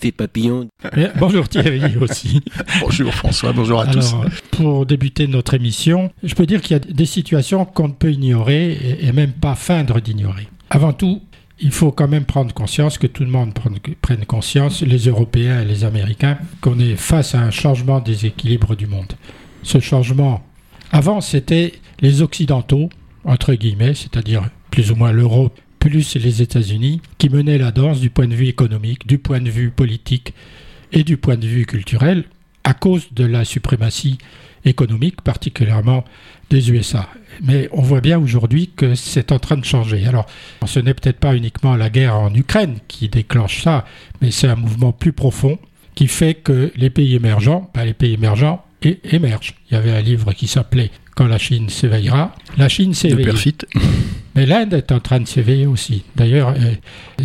effet papillon. bonjour Thierry aussi. bonjour François, bonjour à tous. Pour débuter notre émission, je peux dire qu'il y a des situations qu'on ne peut ignorer et même pas feindre d'ignorer. Avant tout, il faut quand même prendre conscience, que tout le monde prenne conscience, les Européens et les Américains, qu'on est face à un changement des équilibres du monde. Ce changement, avant c'était les Occidentaux, entre guillemets, c'est-à-dire plus ou moins l'Europe plus les États-Unis, qui menaient la danse du point de vue économique, du point de vue politique et du point de vue culturel, à cause de la suprématie économique, particulièrement des USA. Mais on voit bien aujourd'hui que c'est en train de changer. Alors, ce n'est peut-être pas uniquement la guerre en Ukraine qui déclenche ça, mais c'est un mouvement plus profond qui fait que les pays émergents, ben, les pays émergents émergent. Il y avait un livre qui s'appelait Quand la Chine s'éveillera. La Chine s'éveille. Mais l'Inde est en train de s'éveiller aussi. D'ailleurs, euh,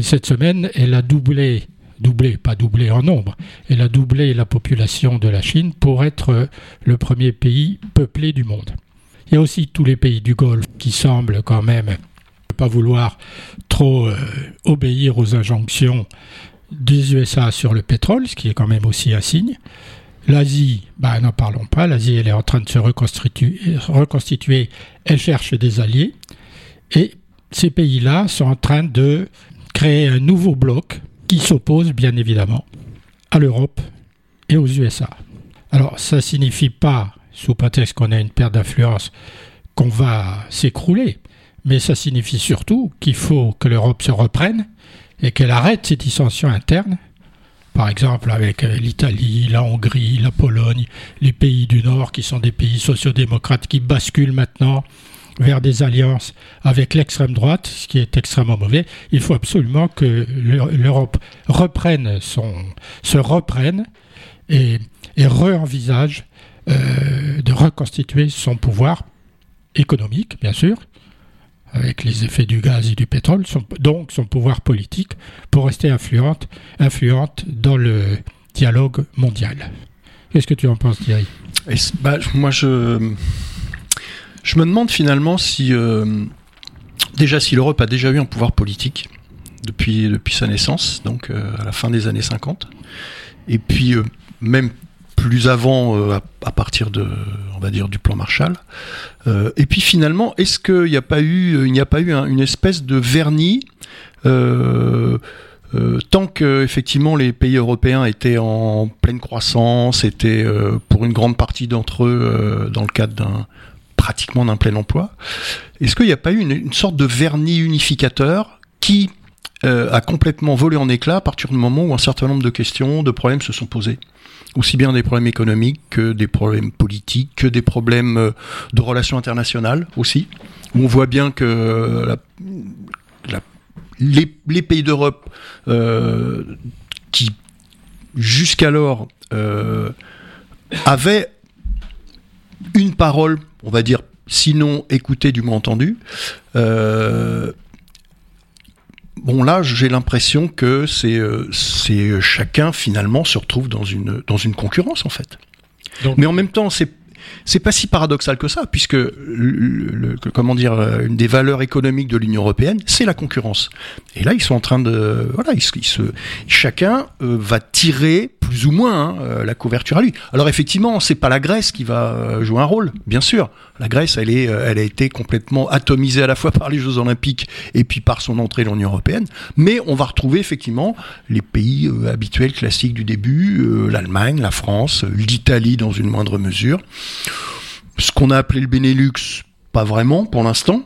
cette semaine, elle a doublé doublé, pas doublé en nombre, elle a doublé la population de la Chine pour être euh, le premier pays peuplé du monde. Il y a aussi tous les pays du Golfe qui semblent quand même ne pas vouloir trop euh, obéir aux injonctions des USA sur le pétrole, ce qui est quand même aussi un signe. L'Asie, bah, n'en parlons pas, l'Asie elle est en train de se reconstituer, reconstituer, elle cherche des alliés, et ces pays-là sont en train de créer un nouveau bloc qui s'oppose bien évidemment à l'Europe et aux USA. Alors ça signifie pas sous prétexte qu'on a une perte d'influence, qu'on va s'écrouler. Mais ça signifie surtout qu'il faut que l'Europe se reprenne et qu'elle arrête ses dissensions internes, par exemple avec l'Italie, la Hongrie, la Pologne, les pays du Nord qui sont des pays sociodémocrates qui basculent maintenant vers des alliances avec l'extrême droite, ce qui est extrêmement mauvais. Il faut absolument que l'Europe se reprenne et, et re-envisage euh, de reconstituer son pouvoir économique, bien sûr, avec les effets du gaz et du pétrole, donc son pouvoir politique, pour rester influente, influente dans le dialogue mondial. Qu'est-ce que tu en penses, Thierry? Bah, Moi, je, me demande finalement si, euh, déjà, si l'Europe a déjà eu un pouvoir politique depuis, depuis sa naissance, donc euh, à la fin des années 50, et puis même plus avant euh, à, partir de, on va dire, du plan Marshall. Euh, et puis finalement, est-ce qu'il n'y a pas eu, il n'y a pas eu une espèce de vernis euh, tant que effectivement les pays européens étaient en pleine croissance, étaient pour une grande partie d'entre eux dans le cadre d'un pratiquement d'un plein emploi, est-ce qu'il n'y a pas eu une, sorte de vernis unificateur qui a complètement volé en éclats à partir du moment où un certain nombre de questions, de problèmes se sont posés. Aussi bien des problèmes économiques que des problèmes politiques, que des problèmes euh, de relations internationales aussi, on voit bien que les, pays d'Europe euh, qui jusqu'alors euh, avaient une parole, on va dire, sinon écoutée du moins entendue, bon là j'ai l'impression que c'est euh, c'est chacun finalement se retrouve dans une dans une concurrence en fait. Mais en même temps c'est c'est pas si paradoxal que ça, puisque le, comment dire, euh, une des valeurs économiques de l'Union européenne, c'est la concurrence. Et là, ils sont en train de, voilà, ils, se, chacun euh, va tirer plus ou moins hein, euh, la couverture à lui. Alors effectivement, c'est pas la Grèce qui va jouer un rôle, bien sûr. La Grèce, elle est, elle a été complètement atomisée à la fois par les Jeux Olympiques et puis par son entrée dans l'Union européenne. Mais on va retrouver effectivement les pays habituels, classiques du début, l'Allemagne, la France, l'Italie dans une moindre mesure. Ce qu'on a appelé le Benelux, pas vraiment pour l'instant.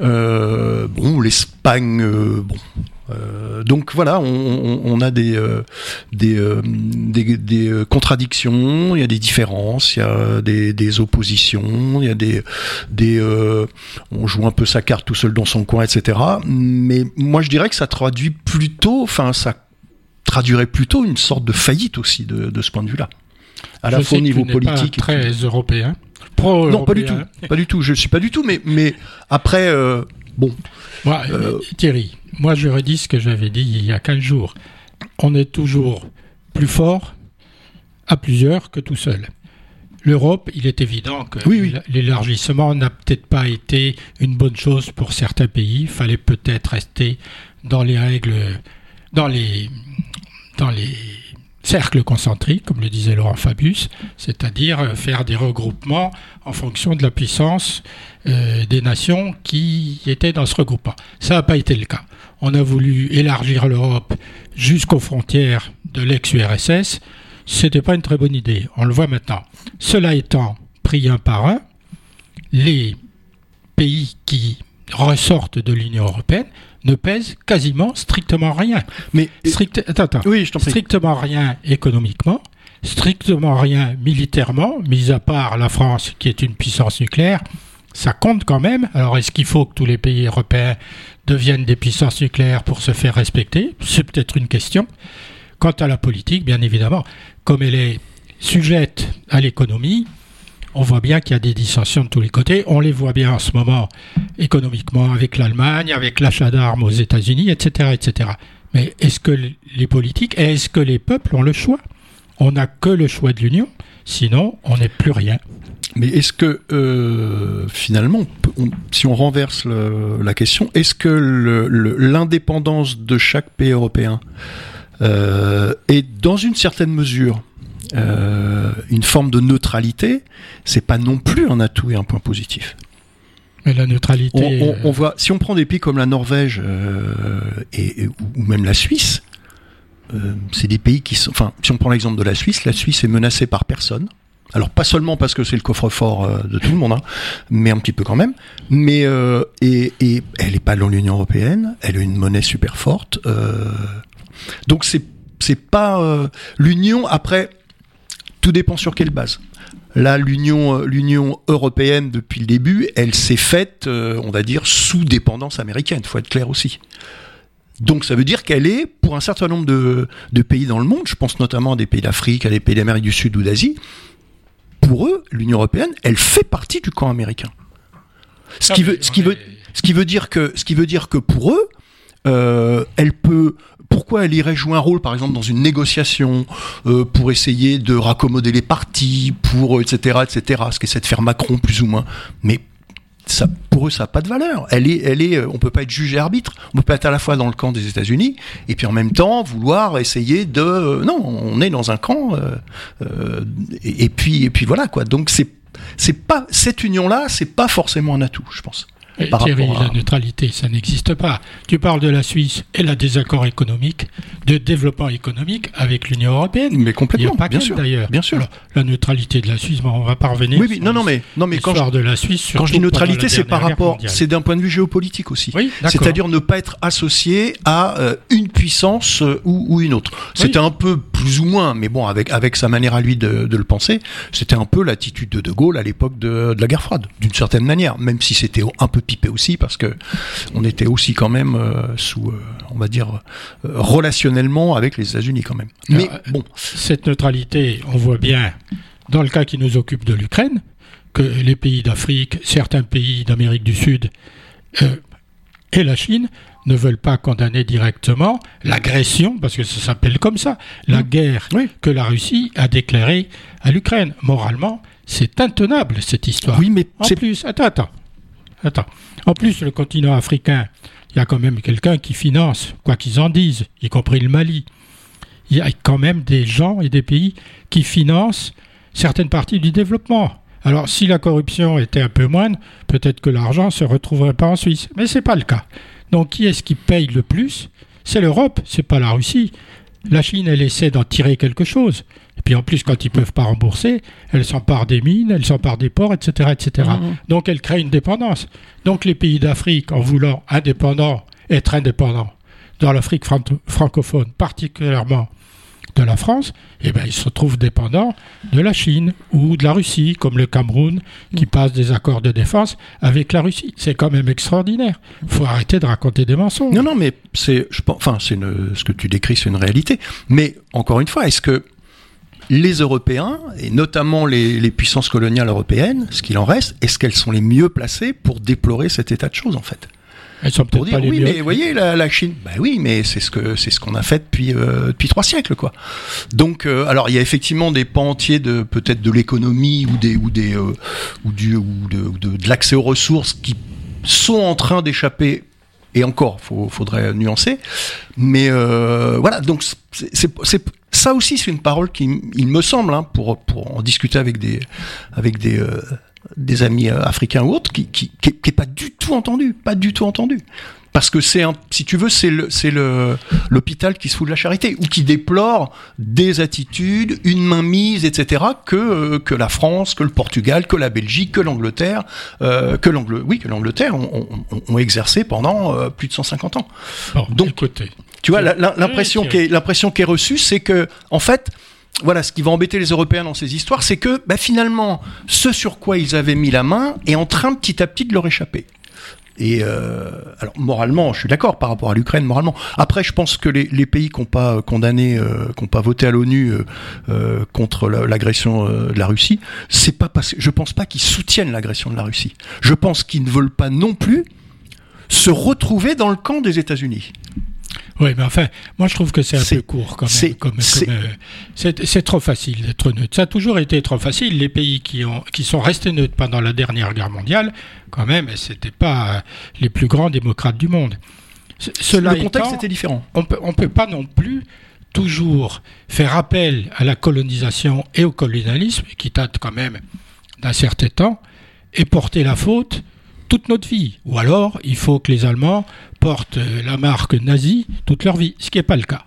Euh, bon, l'Espagne, euh, bon. Euh, donc voilà, on, a des des, contradictions, il y a des différences, il y a des, oppositions, il y a des des on joue un peu sa carte tout seul dans son coin, etc. Mais moi je dirais que ça traduit plutôt, enfin ça traduirait plutôt une sorte de faillite aussi de ce point de vue-là à la fois au niveau politique. Pas très européen. non, pas du tout. Pas du tout. Je suis pas du tout. Mais, mais après, euh, bon. Euh, Thierry, moi je redis ce que j'avais dit il y a 15 jours. On est toujours plus fort à plusieurs que tout seul. L'Europe, il est évident que l'élargissement n'a peut-être pas été une bonne chose pour certains pays. Il fallait peut-être rester dans les règles, dans les dans les cercles concentriques, comme le disait Laurent Fabius, c'est-à-dire faire des regroupements en fonction de la puissance euh, des nations qui étaient dans ce regroupement. Ça n'a pas été le cas. On a voulu élargir l'Europe jusqu'aux frontières de l'ex-URSS. C'était pas une très bonne idée. On le voit maintenant. Cela étant pris un par un, les pays qui ressortent de l'Union européenne ne pèsent quasiment strictement rien. Mais attends, attends. Oui, je strictement rien économiquement, strictement rien militairement, mis à part la France qui est une puissance nucléaire. Ça compte quand même. Alors est-ce qu'il faut que tous les pays européens deviennent des puissances nucléaires pour se faire respecter? C'est peut-être une question. Quant à la politique, bien évidemment, comme elle est sujette à l'économie, on voit bien qu'il y a des dissensions de tous les côtés. On les voit bien en ce moment économiquement avec l'Allemagne, avec l'achat d'armes aux États-Unis, etc., etc. Mais est-ce que les politiques, est-ce que les peuples ont le choix? On n'a que le choix de l'Union, sinon on n'est plus rien. Mais est-ce que euh, finalement, si on renverse la question, est-ce que l'indépendance de chaque pays européen euh, est dans une certaine mesure euh, une forme de neutralité, c'est pas non plus un atout et un point positif. Mais la neutralité. On, voit, si on prend des pays comme la Norvège et, ou même la Suisse, c'est des pays qui sont. Enfin, si on prend l'exemple de la Suisse, la Suisse est menacée par personne. Alors pas seulement parce que c'est le coffre-fort euh, de tout le monde, hein, mais un petit peu quand même. Mais euh, et, elle n'est pas dans l'Union européenne, elle a une monnaie super forte. Euh, donc c'est c'est pas l'Union. Après, tout dépend sur quelle base. Là, l'Union l'Union européenne depuis le début, elle s'est faite, on va dire, sous dépendance américaine. Faut être clair aussi. Donc ça veut dire qu'elle est, pour un certain nombre de, de, pays dans le monde, je pense notamment à des pays d'Afrique, à des pays d'Amérique du Sud ou d'Asie, pour eux, l'Union européenne, elle fait partie du camp américain. Ce qui veut, ce qui veut, ce qui veut dire que, ce qui veut dire que pour eux, euh, elle peut. Pourquoi elle irait jouer un rôle, par exemple, dans une négociation euh, pour essayer de raccommoder les partis, pour etc. etc. Ce qu'essaie de faire Macron plus ou moins. Mais pour eux, ça n'a pas de valeur. Elle est, elle est, on peut pas être juge arbitre. On peut pas être à la fois dans le camp des États-Unis et puis en même temps vouloir essayer de. Non, on est dans un camp. Euh, euh, et, puis, et puis voilà quoi. Donc c'est, c'est pas cette union-là, c'est pas forcément un atout, je pense. Thierry, la neutralité, ça n'existe pas. Tu parles de la Suisse, elle a des accords économiques, de développement économique avec l'Union européenne. Mais complètement, Il pas bien sûr. D'ailleurs, bien sûr. la neutralité de la Suisse, on va pas revenir. Oui, oui, non, non, mais non, mais quand je, de la Suisse, quand je dis neutralité, c'est par rapport, c'est d'un point de vue géopolitique aussi. Oui, C'est-à-dire ne pas être associé à euh, une puissance euh, ou, une autre. C'était un peu plus ou moins, mais bon, avec avec sa manière à lui de, le penser, c'était un peu l'attitude de De Gaulle à l'époque de, de la guerre froide, d'une certaine manière, même si c'était un peu pipé aussi parce que on était aussi quand même euh, sous, euh, on va dire, euh, relationnellement avec les États-Unis quand même. Mais bon. Cette neutralité, on voit bien dans le cas qui nous occupe de l'Ukraine, que les pays d'Afrique, certains pays d'Amérique du Sud et la Chine ne veulent pas condamner directement l'agression, parce que ça s'appelle comme ça, la mmh. guerre que la Russie a déclarée à l'Ukraine. Moralement, c'est intenable cette histoire. Oui, mais en plus, attends, attends, En plus, le continent africain, il y a quand même quelqu'un qui finance, quoi qu'ils en disent, y compris le Mali. Il y a quand même des gens et des pays qui financent certaines parties du développement. Alors, si la corruption était un peu moindre, peut-être que l'argent ne se retrouverait pas en Suisse. Mais ce n'est pas le cas. Donc, qui est-ce qui paye le plus? C'est l'Europe, c'est pas la Russie. La Chine, elle essaie d'en tirer quelque chose. Puis en plus, quand ils ne peuvent pas rembourser, elle s'empare des mines, elle s'empare des ports, etc. etc. Mhm. Donc elle crée une dépendance. Donc les pays d'Afrique, en voulant indépendants, être indépendants, dans l'Afrique francophone particulièrement de la France, eh ben, ils se trouvent dépendants de la Chine ou de la Russie, comme le Cameroun, qui mhm. passe des accords de défense avec la Russie. C'est quand même extraordinaire. Il faut arrêter de raconter des mensonges. Non, non, mais c'est, enfin, c'est ce que tu décris, c'est une réalité. Mais encore une fois, est-ce que les Européens, et notamment les, puissances coloniales européennes, ce qu'il en reste, est-ce qu'elles sont les mieux placées pour déplorer cet état de choses en fait? Elles sont pour dire, oui, mais vous voyez la, Chine, bah oui, mais c'est ce que c'est ce qu'on a fait depuis euh, depuis trois siècles, quoi. Donc, euh, alors il y a effectivement des pans entiers de peut-être de l'économie ou des ou des euh, ou du ou de, de l'accès aux ressources qui sont en train d'échapper Et encore, il faudrait nuancer. Mais euh, voilà, donc c'est ça aussi, c'est une parole qui, il me semble, hein, pour, pour en discuter avec des, avec des, euh, des amis africains ou autres, qui, qui, qui, qui est pas du tout entendu, pas du tout entendu parce que c'est si tu veux c'est le c'est le l'hôpital qui se fout de la charité ou qui déplore des attitudes une mainmise etc que euh, que la France que le Portugal que la Belgique que l'Angleterre euh, que l'Angle oui que l'Angleterre ont, ont, exercé pendant euh, plus de 150 ans donc côté? Tu vois l'impression qui est l'impression qui est reçue c'est que en fait voilà, ce qui va embêter les Européens dans ces histoires, c'est que bah, finalement, ce sur quoi ils avaient mis la main est en train petit à petit de leur échapper. Et euh, alors moralement, je suis d'accord par rapport à l'Ukraine moralement. Après, je pense que les, les pays qui n'ont pas condamné, euh, qui n'ont pas voté à l'ONU euh, euh contre l'agression euh, de la Russie, c'est pas parce, je pense pas qu'ils soutiennent l'agression de la Russie. Je pense qu'ils ne veulent pas non plus se retrouver dans le camp des États-Unis. Oui, mais enfin, moi je trouve que c'est un peu court quand même. Comme, euh, c'est trop facile d'être neutre. Ça a toujours été trop facile. Les pays qui, ont, qui sont restés neutres pendant la dernière guerre mondiale, quand même, c'était pas les plus grands démocrates du monde. Cela Le contexte était différent. On peut, ne peut pas non plus toujours faire appel à la colonisation et au colonialisme, qui date quand même d'un certain temps, et porter la faute toute notre vie. Ou alors, il faut que les Allemands portent la marque nazie toute leur vie, ce qui n'est pas le cas.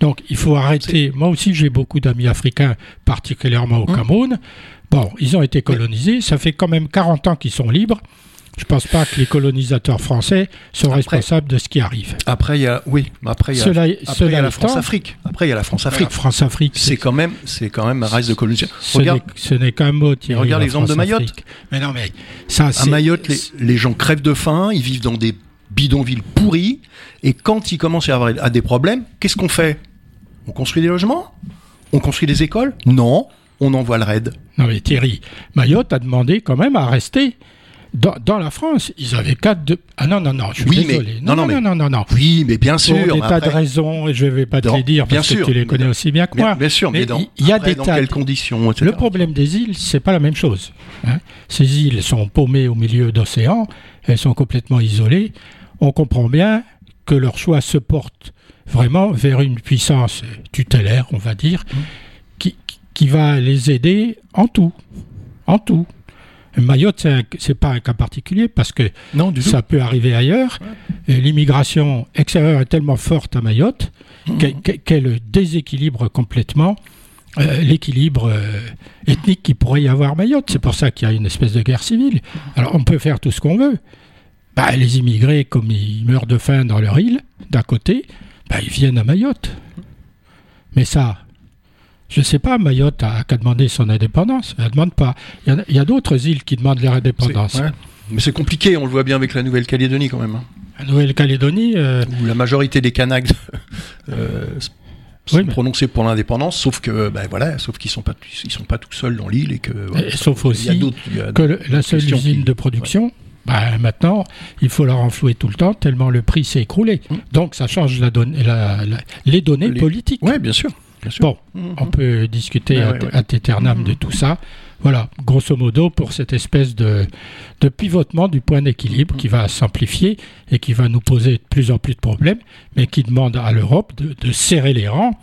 Donc, il faut arrêter. Moi aussi, j'ai beaucoup d'amis africains, particulièrement au hum. Cameroun. Bon, ils ont été colonisés. Ça fait quand même 40 ans qu'ils sont libres. Je ne pense pas que les colonisateurs français sont responsables de ce qui arrive. Après, il y a, oui, après il y a, la France-Afrique. Après, il y a la France-Afrique. France-Afrique. C'est quand même, c'est quand même un reste de colonisation. Ce n'est qu'un mot. regarde l'exemple de Mayotte. Mais non, mais ça, à Mayotte, les, gens crèvent de faim, ils vivent dans des bidonvilles pourris, et quand ils commencent à avoir à des problèmes, qu'est-ce qu'on fait? On construit des logements? On construit des écoles? Non, on envoie le raid. Non mais Thierry, Mayotte a demandé quand même à rester dans, la France, ils avaient quatre de... Ah non, non, non, je suis oui, désolé. Mais, non, non, non, non, non, non, Oui, mais bien sûr. Pour des tas de raisons, et je ne vais pas te les dire parce que tu les connais aussi bien que moi. Bien, sûr, mais, il y a des dans quelles conditions Le problème des îles, c'est pas la même chose. Hein. Ces îles sont paumées au milieu d'océans, elles sont complètement isolées. On comprend bien que leur choix se porte vraiment vers une puissance tutélaire, on va dire, mmh. qui, qui va les aider en tout. En tout. Mayotte, c'est pas un cas particulier parce que ça peut arriver ailleurs. L'immigration extérieure est tellement forte à Mayotte mmh. qu'elle déséquilibre complètement euh, l'équilibre euh, ethnique qui pourrait y avoir à Mayotte. C'est pour ça qu'il y a une espèce de guerre civile. Alors on peut faire tout ce qu'on veut. Bah, les immigrés, comme ils meurent de faim dans leur île, d'un côté, bah, ils viennent à Mayotte. Mais ça, je ne sais pas, Mayotte a qu'à demander son indépendance. Elle ne demande pas. Il y a, d'autres îles qui demandent leur indépendance. Mais c'est compliqué, on le voit bien avec la Nouvelle-Calédonie quand même. Hein. La Nouvelle-Calédonie. Euh, Où la majorité des Kanaks euh, sont prononcés pour l'indépendance, sauf que, ben voilà, sauf qu'ils sont pas, ils sont pas tout seuls dans l'île et que. sauf aussi que la seule usine de production. Bah, maintenant, il faut leur enflouer tout le temps, tellement le prix s'est écroulé. Hum. Donc ça change la la, les données politiques. Oui, bien sûr. Bon, mhm. on peut discuter à, à de tout ça. Voilà, grosso modo, pour cette espèce de, de pivotement du point d'équilibre qui va s'amplifier et qui va nous poser de plus en plus de problèmes, mais qui demande à l'Europe de, serrer les rangs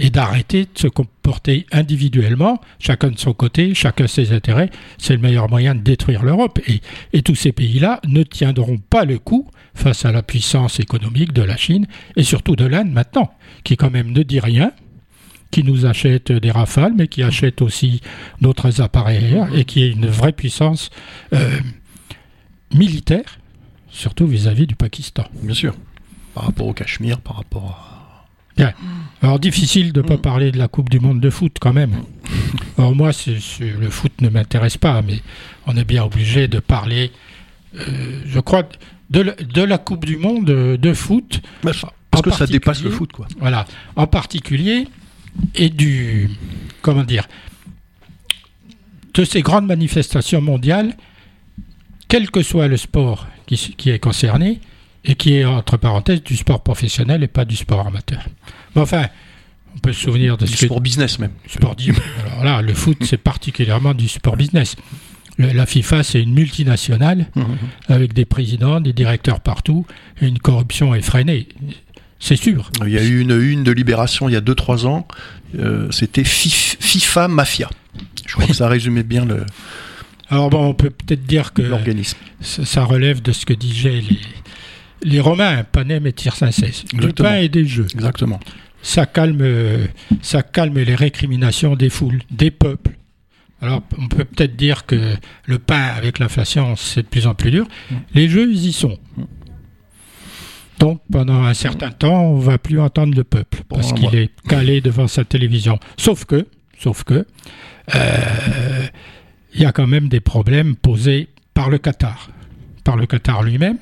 et d'arrêter de se comporter individuellement, chacun de son côté, chacun ses intérêts. C'est le meilleur moyen de détruire l'Europe. Et, et tous ces pays-là ne tiendront pas le coup face à la puissance économique de la Chine et surtout de l'Inde maintenant, qui quand même ne dit rien, qui nous achète des rafales, mais qui achète aussi d'autres appareils et qui est une vraie puissance euh, militaire, surtout vis-à-vis du Pakistan. Bien sûr. Par rapport au Cachemire, par rapport à. Bien. Alors difficile de ne pas parler de la Coupe du Monde de foot quand même. Alors moi, le foot ne m'intéresse pas, mais on est bien obligé de parler, euh, je crois, de, de, la Coupe du Monde de foot. Parce que ça dépasse le foot, quoi. Voilà. En particulier, et du comment dire de ces grandes manifestations mondiales, quel que soit le sport qui, est concerné, et qui est entre parenthèses du sport professionnel et pas du sport amateur. Mais enfin, on peut se souvenir de du sport business même. Sport Alors là, le foot, c'est particulièrement du sport business. Le- la FIFA, c'est une multinationale Mhm. avec des présidents, des directeurs partout, et une corruption effrénée. C'est sûr. Il y a eu une une de Libération il y a 2-3 ans, euh, c'était Fif- FIFA Mafia. Je crois que ça résumait bien le- Alors bon, on peut peut-être dire que l'organisme. ça relève de ce que disaient les, les Romains, panem et tirsincès. Du pain et des jeux. Exactement. Ça calme, ça calme les récriminations des foules, des peuples. Alors, on peut peut-être dire que le pain, avec l'inflation, c'est de plus en plus dur. Les jeux, ils y sont. Donc, pendant un certain temps, on va plus entendre le peuple parce qu'il est calé devant sa télévision. Sauf que, sauf que, euh, il y a quand même des problèmes posés par le Qatar, par le Qatar lui-même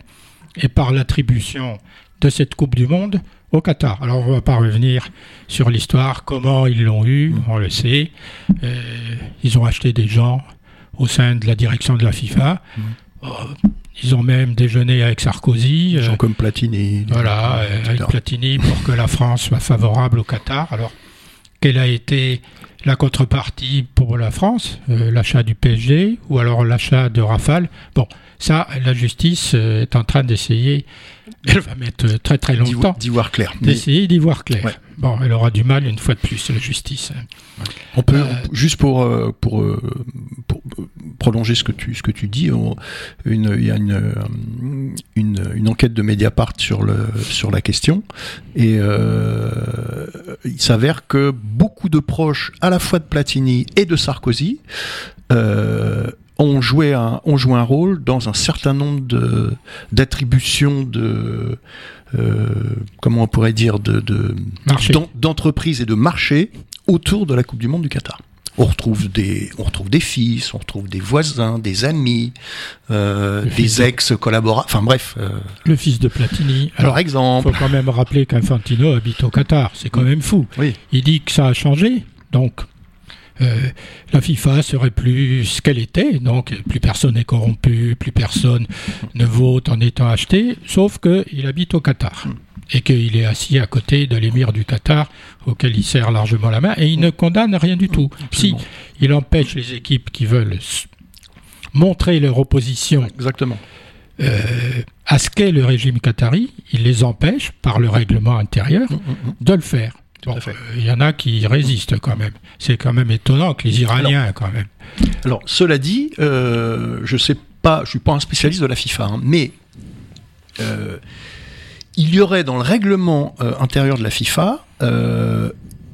et par l'attribution de cette Coupe du Monde au Qatar. Alors on ne va pas revenir sur l'histoire, comment ils l'ont eu, on le sait. Euh, ils ont acheté des gens au sein de la direction de la FIFA. Euh, ils ont même déjeuné avec Sarkozy. Des euh, gens comme Platini. voilà, euh, avec. Platini pour que la France soit favorable au Qatar. Alors, quelle a été la contrepartie pour la France Euh, L'achat du PSG ou alors l'achat de Rafale? Bon, ça, la justice euh, est en train d'essayer, elle va mettre très très longtemps, d'y voir clair. D'essayer d'y voir clair. Ouais. Bon, elle aura du mal une fois de plus, la justice. on peut, Euh, juste pour, euh, pour, pour, prolonger ce que tu, ce que tu dis, il y a une, une, une enquête de Mediapart sur, le, sur la question et euh, il s'avère que beaucoup de proches à la fois de Platini et de Sarkozy euh, ont joué un, ont joué un rôle dans un certain nombre de d'attributions de euh, comment on pourrait dire de, d'entreprises et de marchés autour de la Coupe du Monde du Qatar. On retrouve des, on retrouve des fils, on retrouve des voisins, des amis, euh, des de- ex-collaborateurs. Enfin bref, euh, Le fils de Platini. par Alors, il exemple, faut quand même rappeler qu'Infantino habite au Qatar. C'est quand même fou. oui, Il dit que ça a changé, donc la FIFA serait plus ce qu'elle était, donc plus personne n'est corrompu, plus personne ne vote en étant acheté, sauf qu'il habite au Qatar et qu'il est assis à côté de l'émir du Qatar auquel il serre largement la main et il ne condamne rien du tout. Si absolument. il empêche les équipes qui veulent montrer leur opposition exactement. euh, à ce qu'est le régime qatari, il les empêche par le règlement intérieur Mm, mm, mm. de le faire. Bon, fait. euh, Il y en a qui résistent quand même. C'est quand même étonnant que les Iraniens, quand même. Alors, cela dit, euh, je sais pas, je suis pas un spécialiste de la FIFA, hein, mais euh, il y aurait dans le règlement intérieur de la FIFA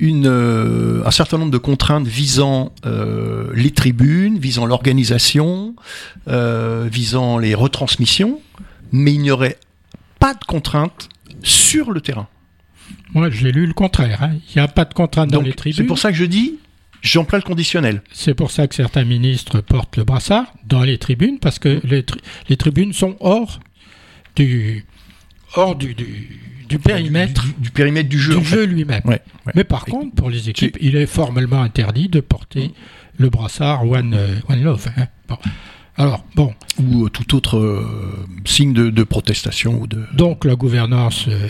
une, euh, un certain nombre de contraintes visant euh, les tribunes, visant l'organisation, euh, visant les retransmissions, mais il n'y aurait pas de contraintes sur le terrain. Moi, j'ai lu le contraire. hein. Il n'y a pas de contrainte dans les c'est tribunes. pour ça que je dis, j'emploie le conditionnel. C'est pour ça que certains ministres portent le brassard dans les tribunes, parce que les, tri- les tribunes sont hors du, hors du, du, du périmètre du, du périmètre du jeu. du jeu lui-même. Ouais, ouais. Mais par contre, pour les équipes, il est formellement interdit de porter le brassard One, euh, one Love. hein. Bon. Alors, bon, ou euh, tout autre euh, signe de, de protestation ou de. Donc la gouvernance euh,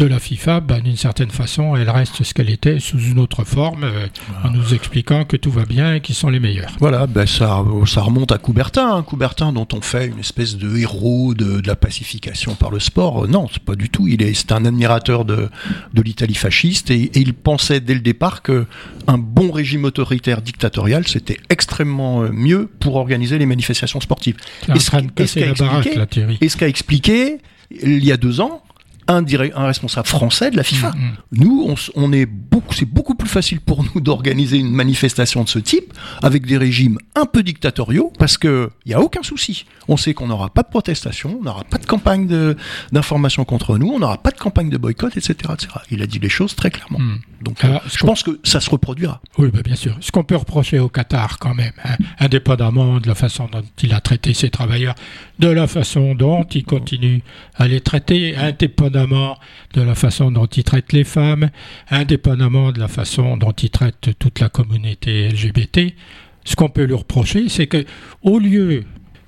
de la FIFA, ben, d'une certaine façon, elle reste ce qu'elle était sous une autre forme, euh, en nous expliquant que tout va bien et qu'ils sont les meilleurs. Voilà, ben ça, ça remonte à Coubertin, hein, Coubertin dont on fait une espèce de héros de, de la pacification par le sport. Euh, Non, c'est pas du tout. Il est, c'est un admirateur de, de l'Italie fasciste et, et il pensait dès le départ que un bon régime autoritaire dictatorial c'était extrêmement euh, mieux pour organiser les manifestations sportives. C'est en Et ce train qui- de et ce casser qu'a la baraque, expliqué- la Thierry. Et ce qu'a expliqué il y a deux ans un, direct- un responsable français de la FIFA. Mm. Nous, on, on est beaucoup, c'est beaucoup plus facile pour nous d'organiser une manifestation de ce type avec des régimes un peu dictatoriaux parce que il y a aucun souci. On sait qu'on n'aura pas de protestation, on n'aura pas de campagne de- d'information contre nous, on n'aura pas de campagne de boycott, etc., etc. Il a dit les choses très clairement. Mm. Donc, Alors, euh, je pense que ça se reproduira. Oui, ben, bien sûr. Ce qu'on peut reprocher au Qatar, quand même, hein, indépendamment de la façon dont il a traité ses travailleurs, de la façon dont il continue à les traiter, indépendamment de la façon dont il traite les femmes, indépendamment de la façon dont il traite toute la communauté LGBT, ce qu'on peut lui reprocher, c'est que au lieu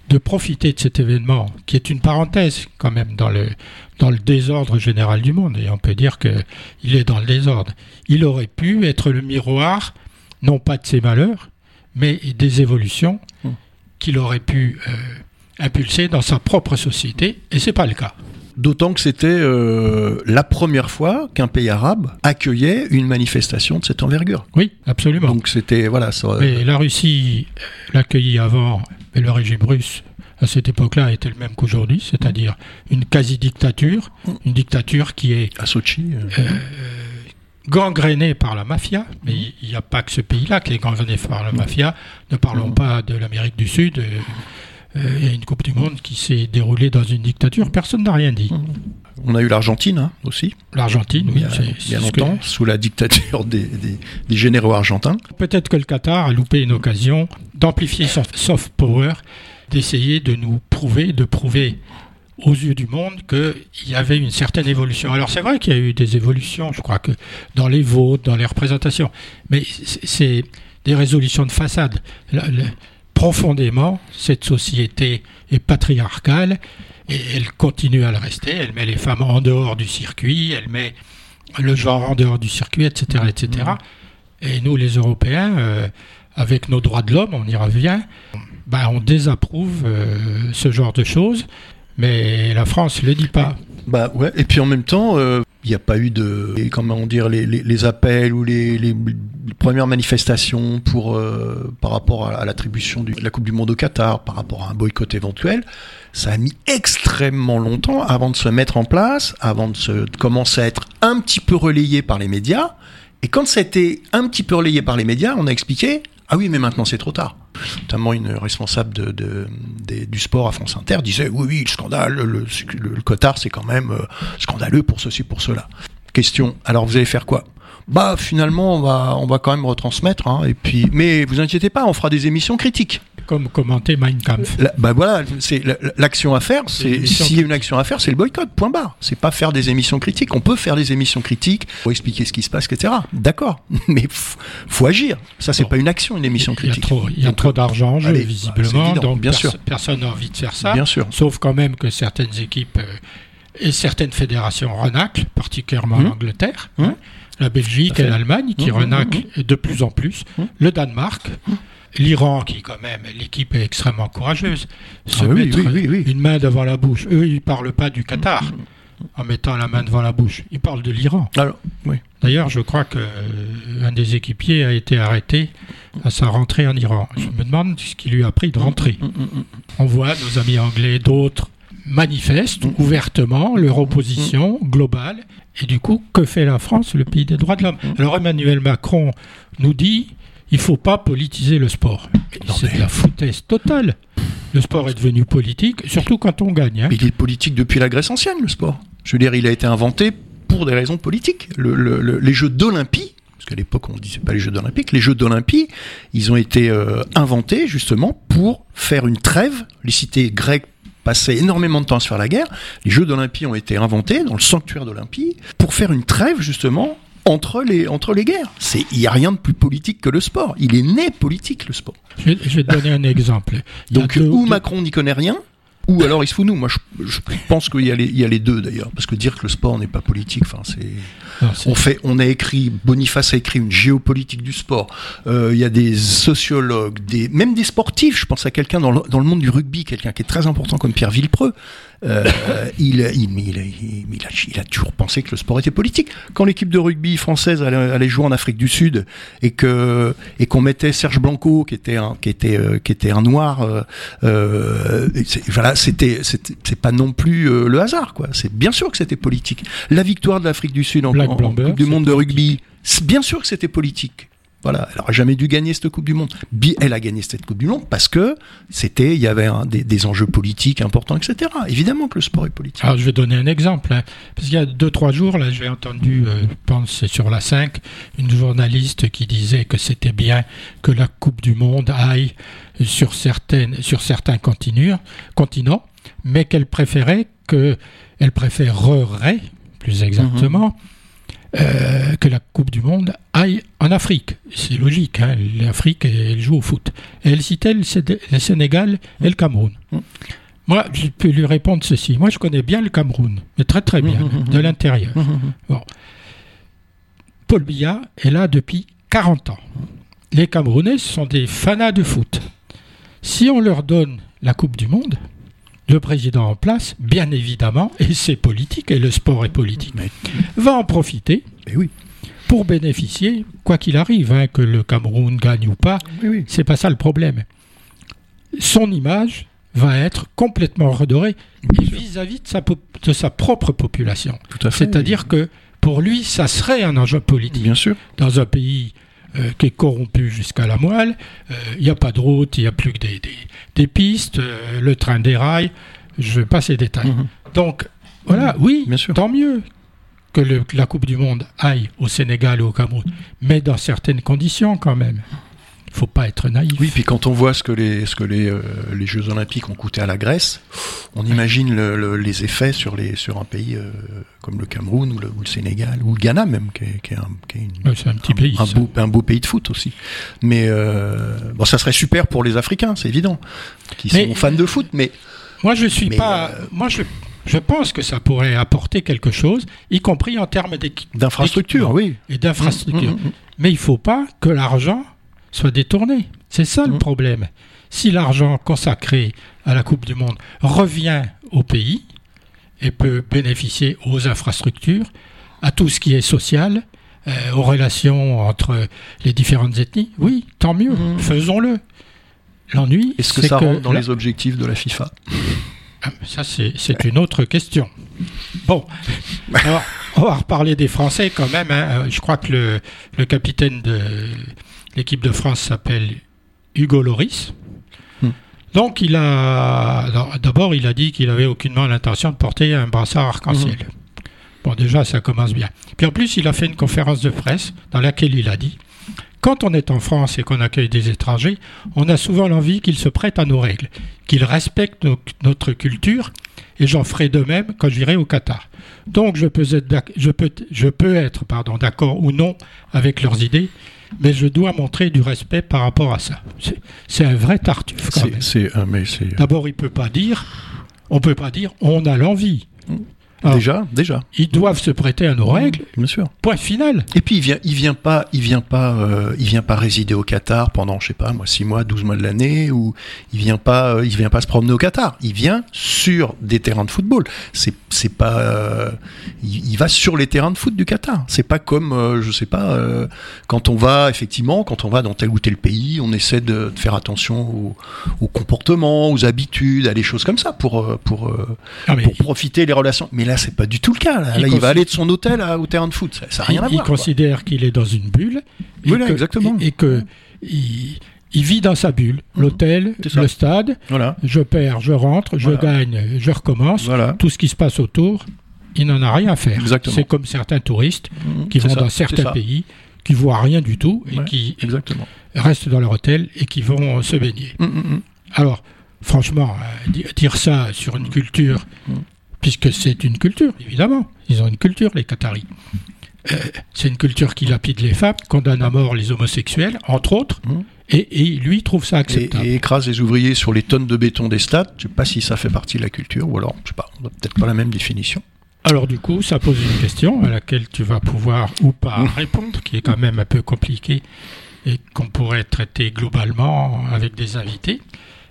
de profiter de cet événement, qui est une parenthèse quand même dans le, dans le désordre général du monde, et on peut dire qu'il est dans le désordre, il aurait pu être le miroir, non pas de ses malheurs, mais des évolutions Mm. qu'il aurait pu euh, impulser dans sa propre société, et c'est pas le cas. D'autant que c'était euh, la première fois qu'un pays arabe accueillait une manifestation de cette envergure. Oui, absolument. Donc c'était voilà, ça, Mais la Russie euh, l'accueillit avant, mais le régime russe à cette époque-là était le même qu'aujourd'hui, c'est-à-dire une quasi-dictature, une dictature qui est à Sochi. euh, gangrénée par la mafia, mais il n'y a pas que ce pays-là qui est gangréné par la mafia. Ne parlons pas de l'Amérique du Sud. euh, euh, Il y a une Coupe du Monde qui s'est déroulée dans une dictature, personne n'a rien dit. On a eu l'Argentine hein, aussi, L'Argentine, il oui, y a, c'est il y a que- longtemps, sous la dictature des, des- des généraux argentins. Peut-être que le Qatar a loupé une occasion d'amplifier son soft power, d'essayer de nous prouver, de prouver aux yeux du monde qu'il y avait une certaine évolution. Alors c'est vrai qu'il y a eu des évolutions, je crois que dans les votes, dans les représentations, mais c'est- des résolutions de façade. Profondément, cette société est patriarcale et elle continue à le rester. Elle met les femmes en dehors du circuit, elle met le genre en dehors du circuit, etc., etc. Et nous, les Européens, euh, avec nos droits de l'homme, on y revient, ben, on désapprouve euh, ce genre de choses, mais la France ne le dit pas. Bah ouais. Et puis en même temps, euh, il n'y a pas eu de, comment dire, les, les, les appels ou les, premières manifestations pour euh, par rapport à, l'attribution de la Coupe du Monde au Qatar, par rapport à un boycott éventuel. Ça a mis extrêmement longtemps avant de se mettre en place, avant de, se, de commencer à être un petit peu relayé par les médias. Et quand été un petit peu relayé par les médias, on a expliqué ah oui, mais maintenant c'est trop tard. Notamment une responsable du sport à France Inter disait oui, oui, le scandale, le, Qatar, c'est quand même euh, scandaleux pour ceci, pour cela. Question. Alors vous allez faire quoi? Bah finalement, on va, on va quand même retransmettre. Hein, et puis, mais vous inquiétez pas, on fera des émissions critiques. Comme commenter Mein Kampf. La- bah voilà, c'est la- l'action à faire. C'est s'il y a une action à faire, c'est le boycott. Point barre. C'est pas faire des émissions critiques. On peut faire des émissions critiques pour expliquer ce qui se passe, etc. D'accord, mais f- faut agir. Ça, c'est Bon. pas une action, une émission critique. il y a trop d'argent en jeu, allez, visiblement, c'est évident, donc bien sûr. personne n'a envie de faire ça. Bien sûr. Sauf quand même que certaines équipes euh, et certaines fédérations renaclent, particulièrement Mmh. l'Angleterre, Mmh. hein, la Belgique et l'Allemagne qui Mmh, mmh, renaclent de plus en plus, le Danemark, l'Iran qui quand même, l'équipe est extrêmement courageuse, se Ah oui, mettre oui, oui, oui. une main devant la bouche. Eux, ils parlent pas du Qatar en mettant la main devant la bouche, ils parlent de l'Iran. D'ailleurs, je crois que euh, des équipiers a été arrêté à sa rentrée en Iran. Je me demande ce qui lui a pris de rentrer. On voit nos amis anglais, d'autres manifestent ouvertement leur opposition globale. Et du coup, que fait la France, le pays des droits de l'homme? Alors Emmanuel Macron nous dit il faut pas politiser le sport. C'est mais- de la foutaise totale. Le sport est devenu politique, surtout quand on gagne. hein. Mais il est politique depuis la Grèce ancienne, le sport. Je veux dire, il a été inventé pour des raisons politiques. Le- le- le- les Jeux d'Olympie, parce qu'à l'époque on ne disait pas les Jeux d'Olympique, les Jeux d'Olympie, ils ont été euh, inventés justement pour faire une trêve. Les cités grecques passaient énormément de temps à se faire la guerre. Les Jeux d'Olympie ont été inventés dans le sanctuaire d'Olympie pour faire une trêve justement entre les, entre les guerres. Il n'y a rien de plus politique que le sport. Il est né politique, le sport. Je, vais, je vais te donner un exemple. Donc deux- ou deux- Macron n'y connaît rien, ou alors il se fout nous. Moi, je, je pense qu'il y, a les- il y a les deux d'ailleurs, parce que dire que le sport n'est pas politique, enfin, c'est. On fait, on a écrit, Boniface a écrit une géopolitique du sport. Euh, Il y a des sociologues, des, même des sportifs. Je pense à quelqu'un dans dans le monde du rugby, quelqu'un qui est très important comme Pierre Villepreux. Euh, il, il, il, il a, il a- il a toujours pensé que le sport était politique. Quand l'équipe de rugby française allait, allait jouer en Afrique du Sud et que et qu'on mettait Serge Blanco, qui était un, qui était, euh, qui était un noir, euh, euh, voilà, c'était, c'est pas non plus euh, le hasard, quoi. C'est bien sûr que c'était politique. La victoire de l'Afrique du Sud en, Coupe du Monde de rugby, bien sûr que c'était politique. Voilà, elle aurait jamais dû gagner cette Coupe du Monde. Bi- Elle a gagné cette Coupe du Monde parce que c'était, il y avait un- des, des enjeux politiques importants, etc. Évidemment que le sport est politique. Alors, je vais donner un exemple. hein. Parce qu'il y a deux, trois jours, là, j'ai entendu, euh, je pense que c'est sur la 5, une journaliste qui disait que c'était bien que la Coupe du Monde aille sur, certaines, sur certains continus, continents, mais qu'elle préférait que, elle préférerait, plus exactement, euh, que la Coupe du Monde aille en Afrique. C'est logique, hein, l'Afrique, elle joue au foot. Et elle citait le, Séné- le Sénégal et le Cameroun. Moi, je peux lui répondre ceci. Moi, je connais bien le Cameroun, mais très très bien, de l'intérieur. Bon. Paul Biya est là depuis 40 ans. les Camerounais sont des fanats de foot. Si on leur donne la Coupe du Monde, le président en place, bien évidemment, et c'est politique, et le sport est politique, va en profiter oui. pour bénéficier, quoi qu'il arrive, hein, que le Cameroun gagne ou pas, c'est pas ça le problème. Son image va être complètement redorée vis-à-vis de, sa, de sa propre population. C'est-à-dire que pour lui, ça serait un enjeu politique. Bien sûr. Dans un pays euh, qui est corrompu jusqu'à la moelle, euh, il n'y a pas de route, il n'y a plus que des, des, pistes, euh, le train déraille, je ne veux pas ces détails. Mhm. Donc, voilà, oui, Bien sûr. tant mieux que la Coupe du Monde aille au Sénégal ou au Cameroun, mais dans certaines conditions quand même faut pas être naïf. Oui, puis quand on voit ce que les, ce que les, euh, les Jeux Olympiques ont coûté à la Grèce, on imagine les effets sur, les, sur un pays euh, comme le Cameroun ou le, Sénégal ou le Ghana même, qui est, un, un, petit pays, un, beau, un, beau, pays de foot aussi. Mais euh, bon, ça serait super pour les Africains, c'est évident, qui sont fans de foot. Mais moi, je suis pas. moi, je je pense que ça pourrait apporter quelque chose, y compris en termes d'infrastructure, oui, et d'infrastructure. Mmh, mmh, mmh. Mais il ne faut pas que l'argent soit détourné. C'est ça le mmh. problème. Si l'argent consacré à la Coupe du Monde revient au pays et peut bénéficier aux infrastructures, à tout ce qui est social, euh, aux relations entre les différentes ethnies, oui, tant mieux, mmh. faisons-le. L'ennui, est-ce que ça rentre dans les objectifs de la FIFA? Ah, Ça, c'est une autre question. Bon, alors, on va reparler des Français quand même. Hein. Je crois que le, le capitaine de L'équipe de France s'appelle Hugo Loris. Hmm. Donc il a d'abord il a dit qu'il avait aucunement l'intention de porter un brassard arc-en-ciel. Hmm. Bon déjà ça commence bien. Puis en plus il a fait une conférence de presse dans laquelle il a dit quand on est en France et qu'on accueille des étrangers, on a souvent l'envie qu'ils se prêtent à nos règles, qu'ils respectent notre culture, et j'en ferai de même quand j'irai au Qatar. Donc je peux être, je peux, je peux être pardon, d'accord ou non avec leurs idées, mais je dois montrer du respect par rapport à ça. C'est un vrai tartuffe. D'abord, il peut pas dire, on peut pas dire, on a l'envie. Mm déjà, déjà. Ils doivent se prêter à nos règles. Bien sûr. Point final. Et puis il vient, il vient pas, il vient pas, euh, il vient pas résider au Qatar pendant, je sais pas, moi, 6 mois, 12 mois de l'année, ou il vient pas, euh, il vient pas se promener au Qatar. Il vient sur des terrains de football. C'est, c'est pas, euh, il, va sur les terrains de foot du Qatar. C'est pas comme, je sais pas, quand on va effectivement, quand on va dans tel ou tel pays, on essaie de, faire attention au, au, comportement, aux habitudes, à des choses comme ça pour pour, ah, pour profiter des relations. Mais là, c'est pas du tout le cas. Là, il, va aller de son hôtel à, au terrain de foot. Ça n'a rien à voir. Il considère qu'il est dans une bulle. Et que, exactement. Et, que il, vit dans sa bulle. Mhm. L'hôtel, le stade. Voilà. Je perds, je rentre, je gagne, je recommence. Voilà. Tout ce qui se passe autour, il n'en a rien à faire. C'est comme certains touristes mhm. qui vont dans certains pays, qui voient rien du tout et qui Exactement. restent dans leur hôtel et qui vont se baigner. Alors, franchement, euh, dire ça sur une culture puisque c'est une culture, évidemment. Ils ont une culture, les Qataris. Euh, c'est une culture qui lapide les femmes, condamne à mort les homosexuels, entre autres, mmh. et, lui trouve ça acceptable. Et, écrase les ouvriers sur les tonnes de béton des stades. Je ne sais pas si ça fait partie de la culture, ou alors, je sais pas, on n'a peut-être pas la même définition. Alors du coup, ça pose une question à laquelle tu vas pouvoir ou pas mmh. répondre, qui est quand même un peu compliquée et qu'on pourrait traiter globalement avec des invités.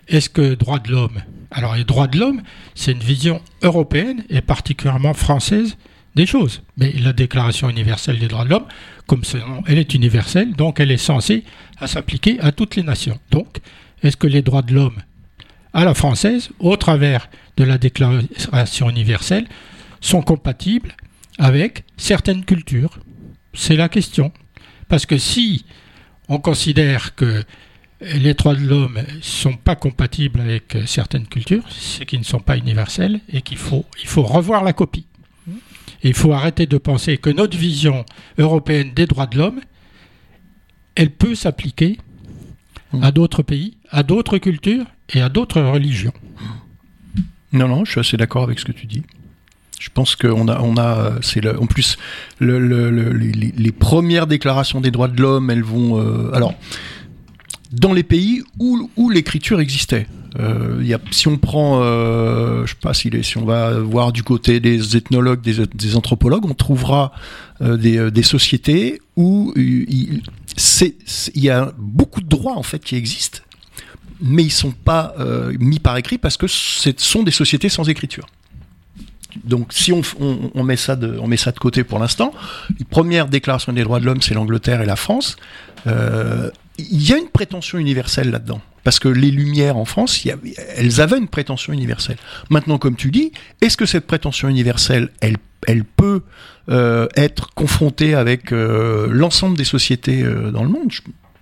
Est-ce que droit de l'homme Alors les droits de l'homme, c'est une vision européenne et particulièrement française des choses. Mais la Déclaration universelle des droits de l'homme, comme elle est universelle, donc elle est censée s'appliquer à toutes les nations. Donc, est-ce que les droits de l'homme à la française, au travers de la Déclaration universelle, sont compatibles avec certaines cultures? C'est la question. Parce que si on considère que les droits de l'homme ne sont pas compatibles avec certaines cultures, c'est qu'ils ne sont pas universels et qu'il faut, il faut revoir la copie. il faut arrêter de penser que notre vision européenne des droits de l'homme, elle peut s'appliquer à d'autres pays, à d'autres cultures et à d'autres religions. Non, non, je suis assez d'accord avec ce que tu dis. Je pense qu'on a, on a, c'est en plus les, premières déclarations des droits de l'homme, elles vont, euh, alors dans les pays où, l'écriture existait. Euh, si on prend, euh, je sais pas si, si on va voir du côté des ethnologues, des, anthropologues, on trouvera euh, des, euh, des, sociétés où il, y a beaucoup de droits en fait qui existent, mais ils sont pas mis par écrit parce que ce sont des sociétés sans écriture. Donc si on, met ça de, côté pour l'instant, les premières déclarations des droits de l'homme, c'est l'Angleterre et la France. Il y a une prétention universelle là-dedans. Parce que les Lumières en France, elles avaient une prétention universelle. Maintenant, comme tu dis, est-ce que cette prétention universelle, elle, elle peut euh, être confrontée avec euh, l'ensemble des sociétés euh, dans le monde?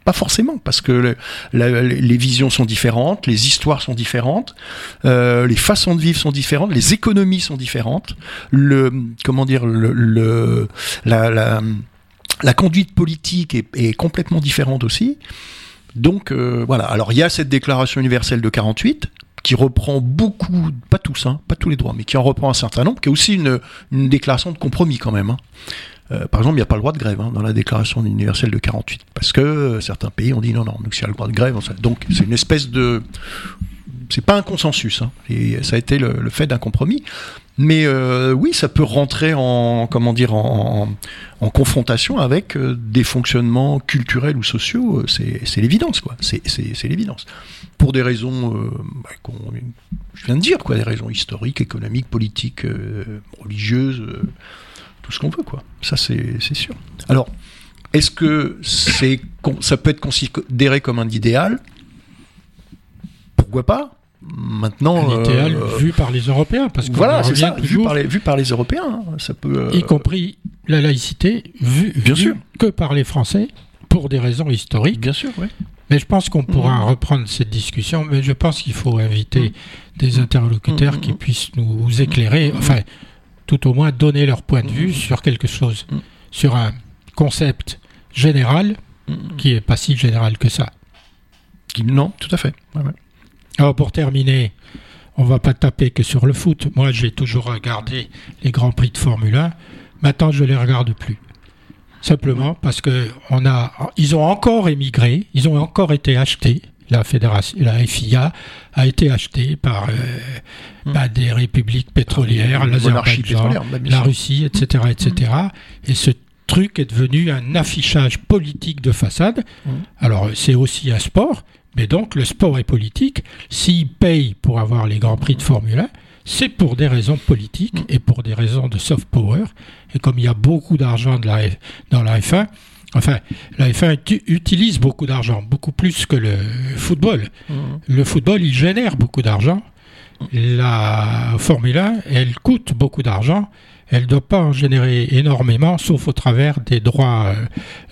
Pas forcément, parce que les visions sont différentes, les histoires sont différentes, les façons de vivre sont différentes, les économies sont différentes, le comment dire, le, le la la conduite politique est, complètement différente aussi. Donc euh, voilà. Alors il y a cette déclaration universelle de 48 qui reprend beaucoup, pas tous, hein, pas tous les droits, mais qui en reprend un certain nombre, qui est aussi une, déclaration de compromis quand même. Hein. Euh, par exemple, il n'y a pas le droit de grève hein, dans la déclaration universelle de 48, parce que euh, certains pays ont dit non, non, donc s'il y a le droit de grève, donc c'est une espèce de, c'est pas un consensus, hein, et ça a été le, fait d'un compromis. Mais euh, oui, ça peut rentrer en comment dire en, confrontation avec euh, des fonctionnements culturels ou sociaux. C'est l'évidence, quoi. C'est l'évidence. Pour des raisons, euh, bah, je viens de dire, quoi, des raisons historiques, économiques, politiques, euh, religieuses, tout ce qu'on veut, quoi. Ça, c'est sûr. Alors, est-ce que c'est ça peut être considéré comme un idéal? Pourquoi pas? Maintenant, un idéal euh, vu par les Européens, parce que voilà, c'est ça, vu par, les, vu par les Européens, hein, ça peut, euh... y compris la laïcité, vue bien vu sûr. que par les Français, pour des raisons historiques. Bien sûr, oui. Mais je pense qu'on pourra mmh. reprendre cette discussion, mais je pense qu'il faut inviter mmh. des interlocuteurs mmh. qui puissent nous éclairer, enfin, tout au moins donner leur point de vue sur quelque chose, sur un concept général qui est pas si général que ça. Non, tout à fait. Ouais, ouais. Alors pour terminer, on va pas taper que sur le foot. Moi, j'ai toujours regardé les grands prix de Formule 1. Maintenant, je les regarde plus. Simplement parce que on a, ils ont encore émigré, ils ont encore été achetés. La fédération, la FIA a été achetée par euh, mmh. bah, des républiques pétrolières, l'Azerbaïdjan, la Russie, etc., etc. Mmh. Et ce truc est devenu un affichage politique de façade. Mmh. Alors, c'est aussi un sport, mais donc le sport est politique. S'il paye pour avoir les grands prix de Formule 1, c'est pour des raisons politiques et pour des raisons de soft power. Et comme il y a beaucoup d'argent dans la F1, enfin, la F1 utilise beaucoup d'argent, beaucoup plus que le football. Mmh. Le football, il génère beaucoup d'argent. La Formule 1, elle coûte beaucoup d'argent elle ne doit pas en générer énormément, sauf au travers des droits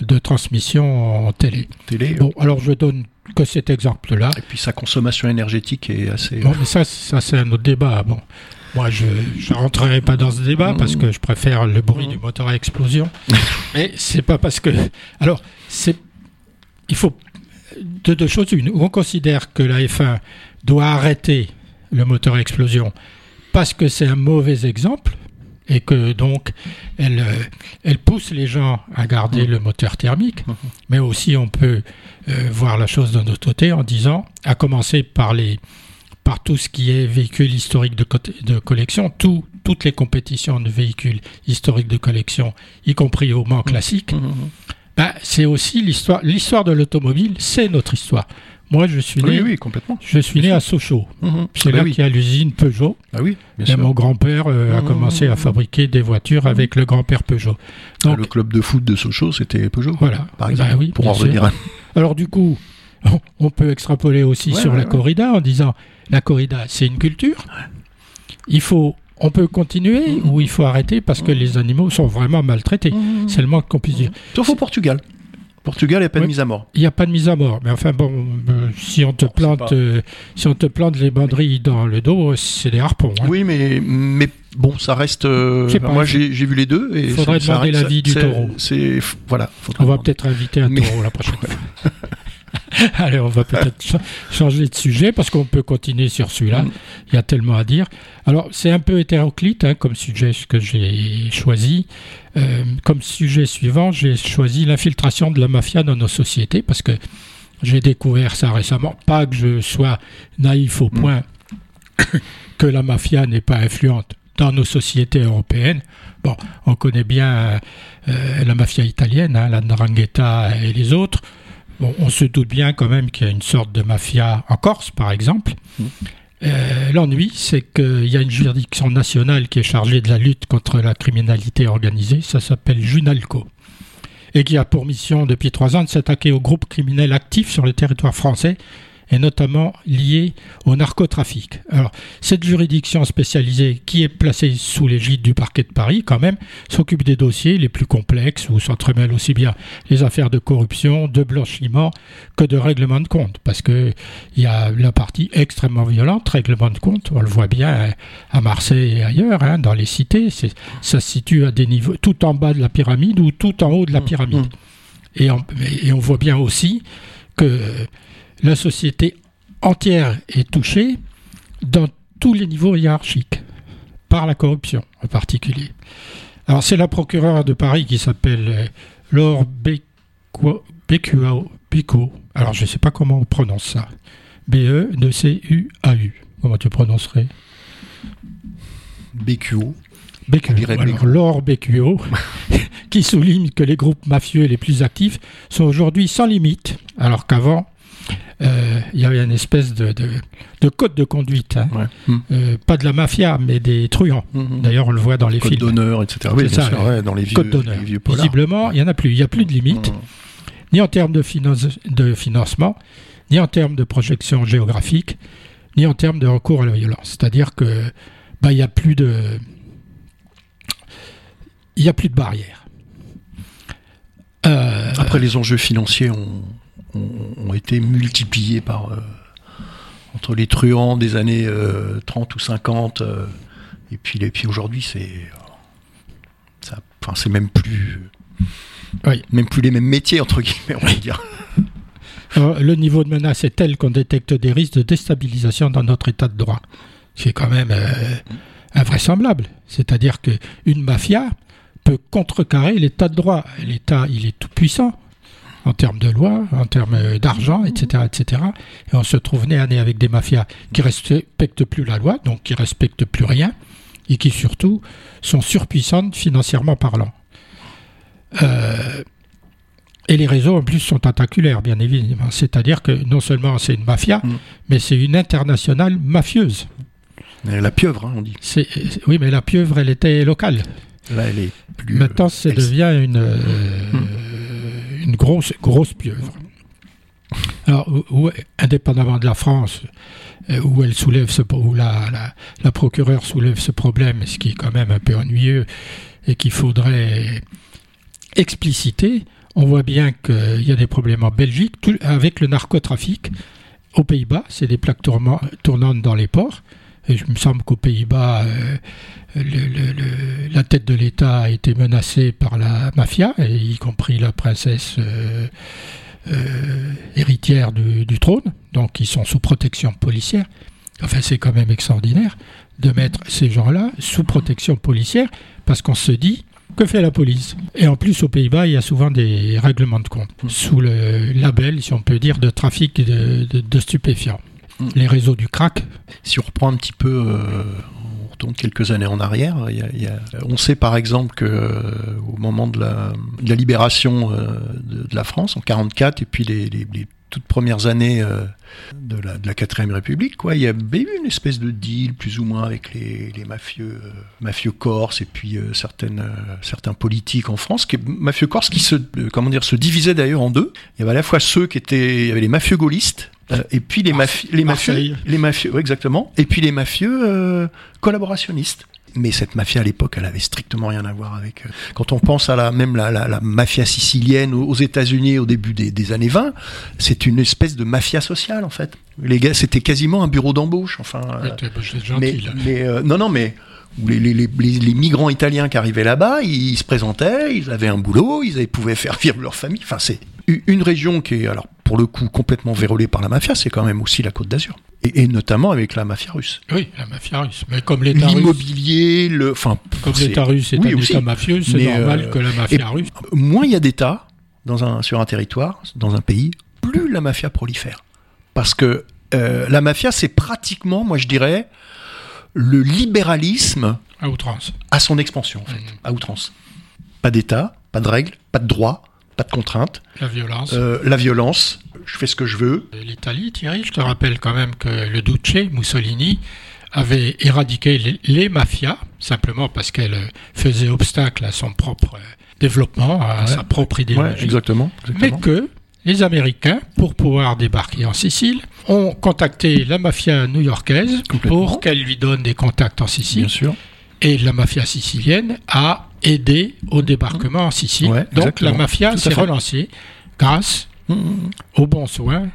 de transmission en télé. télé bon, alors je donne que cet exemple-là. Et puis sa consommation énergétique est assez. Bon, mais ça, ça c'est un autre débat. Bon, moi, je ne rentrerai pas dans ce débat parce que je préfère le bruit du moteur à explosion. mais c'est pas parce que. Alors, c'est. Il faut de deux choses. Une, on considère que la F1 doit arrêter le moteur à explosion parce que c'est un mauvais exemple et que donc elle, elle pousse les gens à garder mmh. le moteur thermique, mmh. mais aussi on peut euh, voir la chose d'un autre côté en disant, à commencer par les par tout ce qui est véhicule historique de, de collection, tout, toutes les compétitions de véhicules historiques de collection, y compris au Mans classique, mmh. ben, c'est aussi l'histoire. L'histoire de l'automobile, c'est notre histoire. Moi, je suis né, oui, oui, complètement. Je suis né à Sochaux. Mmh. C'est ah là bah oui. qu'il y a l'usine Peugeot. Ah oui, bien et sûr. mon grand-père euh, mmh. a commencé à fabriquer des voitures avec le grand-père Peugeot. Donc, le club de foot de Sochaux, c'était Peugeot. Voilà. Par exemple, bah oui, pour en revenir. Alors du coup, on peut extrapoler aussi Ouais, sur ouais, la ouais. corrida en disant la corrida, c'est une culture. Il faut, on peut continuer ou il faut arrêter parce que les animaux sont vraiment maltraités. C'est le moins qu'on puisse dire. Sauf au Portugal. Portugal, il n'y a pas de mise à mort. Il n'y a pas de mise à mort, mais enfin bon, euh, si on te Bon, plante, euh, si on te plante les banderilles dans le dos, c'est des harpons. hein. Oui, mais, mais bon, ça reste. euh, moi, il j'ai vu les deux. Et faudrait ça- demander l'avis du taureau. Voilà. On va peut-être inviter un Mais- taureau la prochaine fois. Allez, on va peut-être cha- changer de sujet parce qu'on peut continuer sur celui-là. Mm. Il y a tellement à dire. Alors, c'est un peu hétéroclite hein, comme sujet que j'ai choisi. Euh, comme sujet suivant, j'ai choisi l'infiltration de la mafia dans nos sociétés parce que J'ai découvert ça récemment. Pas que je sois naïf au point que la mafia n'est pas influente dans nos sociétés européennes. Bon, on connaît bien euh, la mafia italienne, hein, la Ndrangheta et les autres. Bon, on se doute bien quand même qu'il y a une sorte de mafia en Corse, par exemple. Euh, L'ennui, c'est qu'il y a une juridiction nationale qui est chargée de la lutte contre la criminalité organisée. Ça s'appelle Junalco et qui a pour mission depuis trois ans de s'attaquer aux groupes criminels actifs sur le territoire français et notamment lié au narcotrafic. Alors, cette juridiction spécialisée qui est placée sous l'égide du parquet de Paris, quand même, s'occupe des dossiers les plus complexes où s'entremêlent aussi bien les affaires de corruption, de blanchiment que de règlement de compte. Parce que il y a la partie extrêmement violente, règlement de compte, on le voit bien à Marseille et ailleurs, hein, dans les cités, ça se situe à des niveaux tout en bas de la pyramide ou tout en haut de la mmh, pyramide. Mmh. Et, on, et on voit bien aussi que la société entière est touchée dans tous les niveaux hiérarchiques, par la corruption en particulier. Alors c'est la procureure de Paris qui s'appelle euh, Laure Bécuao. Alors je ne sais pas comment on prononce ça. B-E-C-U-A-U. Comment tu prononcerais? Bécuo. Alors, Laure Bécuo, qui souligne que les groupes mafieux les plus actifs sont aujourd'hui sans limite, alors qu'avant, il y avait une espèce de, code de conduite. Hein. Hmm. Euh, pas de la mafia, mais des truands. Hmm, hmm. D'ailleurs, on le voit dans les code films. Code d'honneur, etc. Oui, ça, dans les vieux, les vieux Visiblement, il n'y en a plus. Il n'y a plus de limite, ni en termes de, de financement, ni en termes de projection géographique, ni en termes de recours à la violence. C'est-à-dire que bah, il n'y a plus de il n'y a plus de barrières. Euh, Après, les enjeux financiers ont, ont, été multipliés par euh, entre les truands des années 30 euh, ou 50 euh, et puis, et puis aujourd'hui c'est enfin c'est même plus même plus les mêmes métiers entre guillemets on va dire. Le niveau de menace est tel qu'on détecte des risques de déstabilisation dans notre état de droit. C'est quand même invraisemblable. C'est-à-dire qu'une mafia peut contrecarrer l'état de droit. L'état il est tout puissant en termes de loi, en termes d'argent, etc., etc. Et on se trouve nez à nez avec des mafias qui respectent plus la loi, donc qui respectent plus rien, et qui surtout sont surpuissantes financièrement parlant. Euh, et les réseaux en plus sont tentaculaires, bien évidemment. C'est-à-dire que non seulement c'est une mafia, mm. mais c'est une internationale mafieuse. La pieuvre, hein, on dit. oui, mais la pieuvre, elle était locale. Là, elle est plus. Maintenant, ça devient une. Euh, mm une grosse, grosse pieuvre. Alors, indépendamment de la France, euh, où elle soulève ce, où la, la, la procureure soulève ce problème, ce qui est quand même un peu ennuyeux et qu'il faudrait expliciter, on voit bien qu'il y a des problèmes en Belgique avec le narcotrafic. Aux Pays-Bas, c'est des plaques tournantes dans les ports. Et il me semble qu'aux Pays-Bas, euh, la tête de l'État a été menacée par la mafia, y compris la princesse euh, euh, héritière du, trône, donc ils sont sous protection policière. Enfin, c'est quand même extraordinaire de mettre ces gens-là sous protection policière, parce qu'on se dit, que fait la police? Et en plus, aux Pays-Bas, il y a souvent des règlements de compte, sous le label, si on peut dire, de trafic de, stupéfiants. Les réseaux du crack. Si on reprend un petit peu euh, donc quelques années en arrière. on sait par exemple que euh, au moment de la, libération euh, de, la France en 44 et puis les, toutes premières années euh, de la, de 4ème République, quoi, il y avait eu une espèce de deal plus ou moins avec les, mafieux, mafieux corses et puis certaines, certains politiques en France, qui, mafieux corses qui se, comment dire, se divisaient d'ailleurs en deux. Il y avait à la fois ceux qui étaient, il y avait les mafieux gaullistes euh, et puis les, mafieux, les mafieux, les mafieux, exactement. Et puis les mafieux euh, collaborationnistes. Mais cette mafia à l'époque, elle avait strictement rien à voir avec. Euh, quand on pense à la même la, la, mafia sicilienne aux États-Unis au début des, années 20, c'est une espèce de mafia sociale en fait. Les gars, c'était quasiment un bureau d'embauche. Enfin, mais, mais non, non, mais les, les, les, les, migrants italiens qui arrivaient là-bas, ils, se présentaient, ils avaient un boulot, ils pouvaient faire vivre leur famille. Enfin, c'est une région qui est, alors pour le coup, complètement vérolée par la mafia, c'est quand même aussi la Côte d'Azur. Et, notamment avec la mafia russe. Oui, la mafia russe. Mais comme l'État L'immobilier, le. Enfin, comme l'État russe est un État mafieux, c'est normal euh, que la mafia russe. Moins il y a d'États un, sur un territoire, dans un pays, plus la mafia prolifère. Parce que euh, la mafia, c'est pratiquement, moi je dirais, le libéralisme à outrance. À son expansion, en fait, mmh. à outrance. Pas d'État, pas de règles, pas de droits, pas de contraintes. La violence. Euh, la violence, je fais ce que je veux. L'Italie, Thierry, je te rappelle quand même que le Duce, Mussolini, avait éradiqué les, mafias, simplement parce qu'elle faisait obstacle à son propre développement, à sa propre idéologie. exactement, Mais que les Américains, pour pouvoir débarquer en Sicile, ont contacté la mafia new-yorkaise pour qu'elle lui donne des contacts en Sicile. Bien sûr. Et la mafia sicilienne a aidé au débarquement en Sicile. Donc la mafia s'est relancée grâce mmh, aux bons soins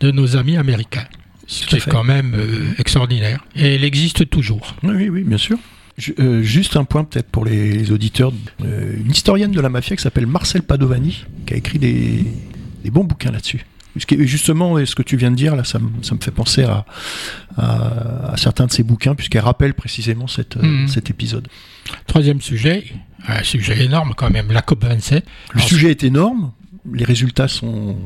de nos amis américains. Ce qui est quand même euh, extraordinaire. Et elle existe toujours. Oui, oui, bien sûr. Euh, juste un point peut-être pour les, auditeurs. Euh, une historienne de la mafia qui s'appelle Marcel Padovani, qui a écrit des, des bons bouquins là-dessus. Justement, ce que tu viens de dire, là, ça, me, ça me fait penser à, à, certains de ces bouquins, puisqu'elle rappelle précisément cette, mhm. cet épisode. Troisième sujet, un sujet énorme quand même, la COP27. Le sujet est énorme, les résultats sont...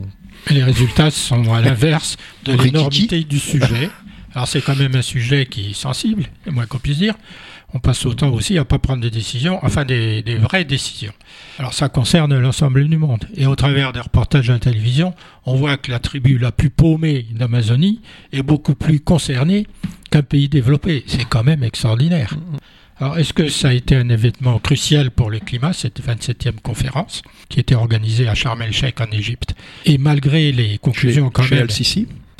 Les résultats sont à l'inverse de l'énormité du sujet. Alors c'est quand même un sujet qui est sensible, moins qu'on puisse dire on passe autant aussi à pas prendre des décisions, enfin des, vraies décisions. Alors ça concerne l'ensemble du monde. Et au travers des reportages à la télévision, on voit que la tribu la plus paumée d'Amazonie est beaucoup plus concernée qu'un pays développé. C'est quand même extraordinaire. Alors est-ce que ça a été un événement crucial pour le climat, cette 27e conférence, qui était organisée à Sharm el-Sheikh en Égypte? Et malgré les conclusions quand même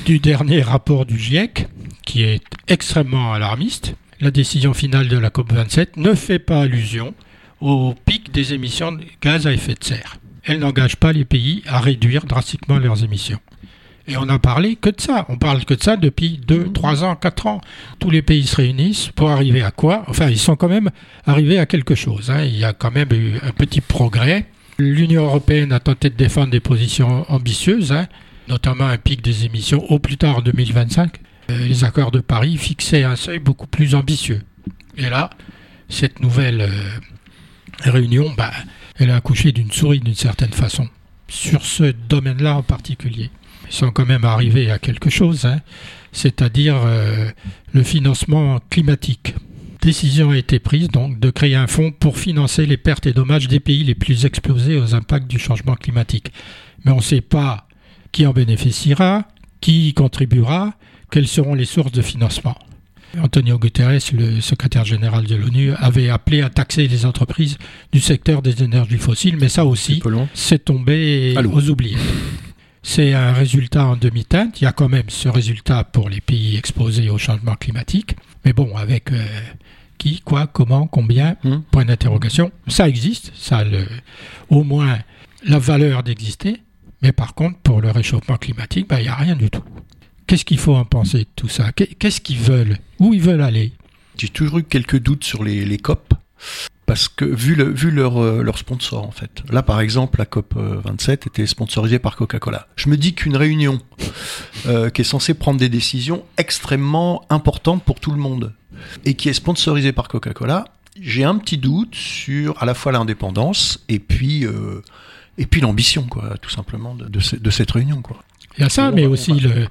du dernier rapport du GIEC, qui est extrêmement alarmiste, la décision finale de la COP27 ne fait pas allusion au pic des émissions de gaz à effet de serre. Elle n'engage pas les pays à réduire drastiquement leurs émissions. Et on n'a parlé que de ça. On parle que de ça depuis 2, 3 ans, 4 ans. Tous les pays se réunissent pour arriver à quoi? Enfin, ils sont quand même arrivés à quelque chose. Hein. Il y a quand même eu un petit progrès. L'Union européenne a tenté de défendre des positions ambitieuses, hein, notamment un pic des émissions au plus tard en 2025. Euh, les accords de Paris fixaient un seuil beaucoup plus ambitieux. Et là, cette nouvelle euh, réunion, bah, elle a accouché d'une souris d'une certaine façon, sur ce domaine-là en particulier. Ils sont quand même arrivés à quelque chose, hein, c'est-à-dire euh, le financement climatique. Décision a été prise donc de créer un fonds pour financer les pertes et dommages des pays les plus exposés aux impacts du changement climatique. Mais on ne sait pas qui en bénéficiera, qui y contribuera, quelles seront les sources de financement. Antonio Guterres, le secrétaire général de l'ONU, avait appelé à taxer les entreprises du secteur des énergies fossiles, mais ça aussi, c'est tombé aux oubliés. C'est un résultat en demi-teinte. Il y a quand même ce résultat pour les pays exposés au changement climatique. Mais bon, avec euh, qui, quoi, comment, combien, hmm. point d'interrogation. Ça existe, ça a le, au moins la valeur d'exister. Mais par contre, pour le réchauffement climatique, ben, il n'y a rien du tout. Qu'est-ce qu'il faut en penser de tout ça? Qu'est-ce qu'ils veulent? Où ils veulent aller? J'ai toujours eu quelques doutes sur les, COP. Parce que vu, le, vu leur, euh, sponsor en fait. Là par exemple la COP 27 était sponsorisée par Coca-Cola. Je me dis qu'une réunion euh, qui est censée prendre des décisions extrêmement importantes pour tout le monde et qui est sponsorisée par Coca-Cola, j'ai un petit doute sur à la fois l'indépendance et puis euh, et puis l'ambition quoi tout simplement de, de, de cette réunion quoi. Il y a ça, mais aussi le,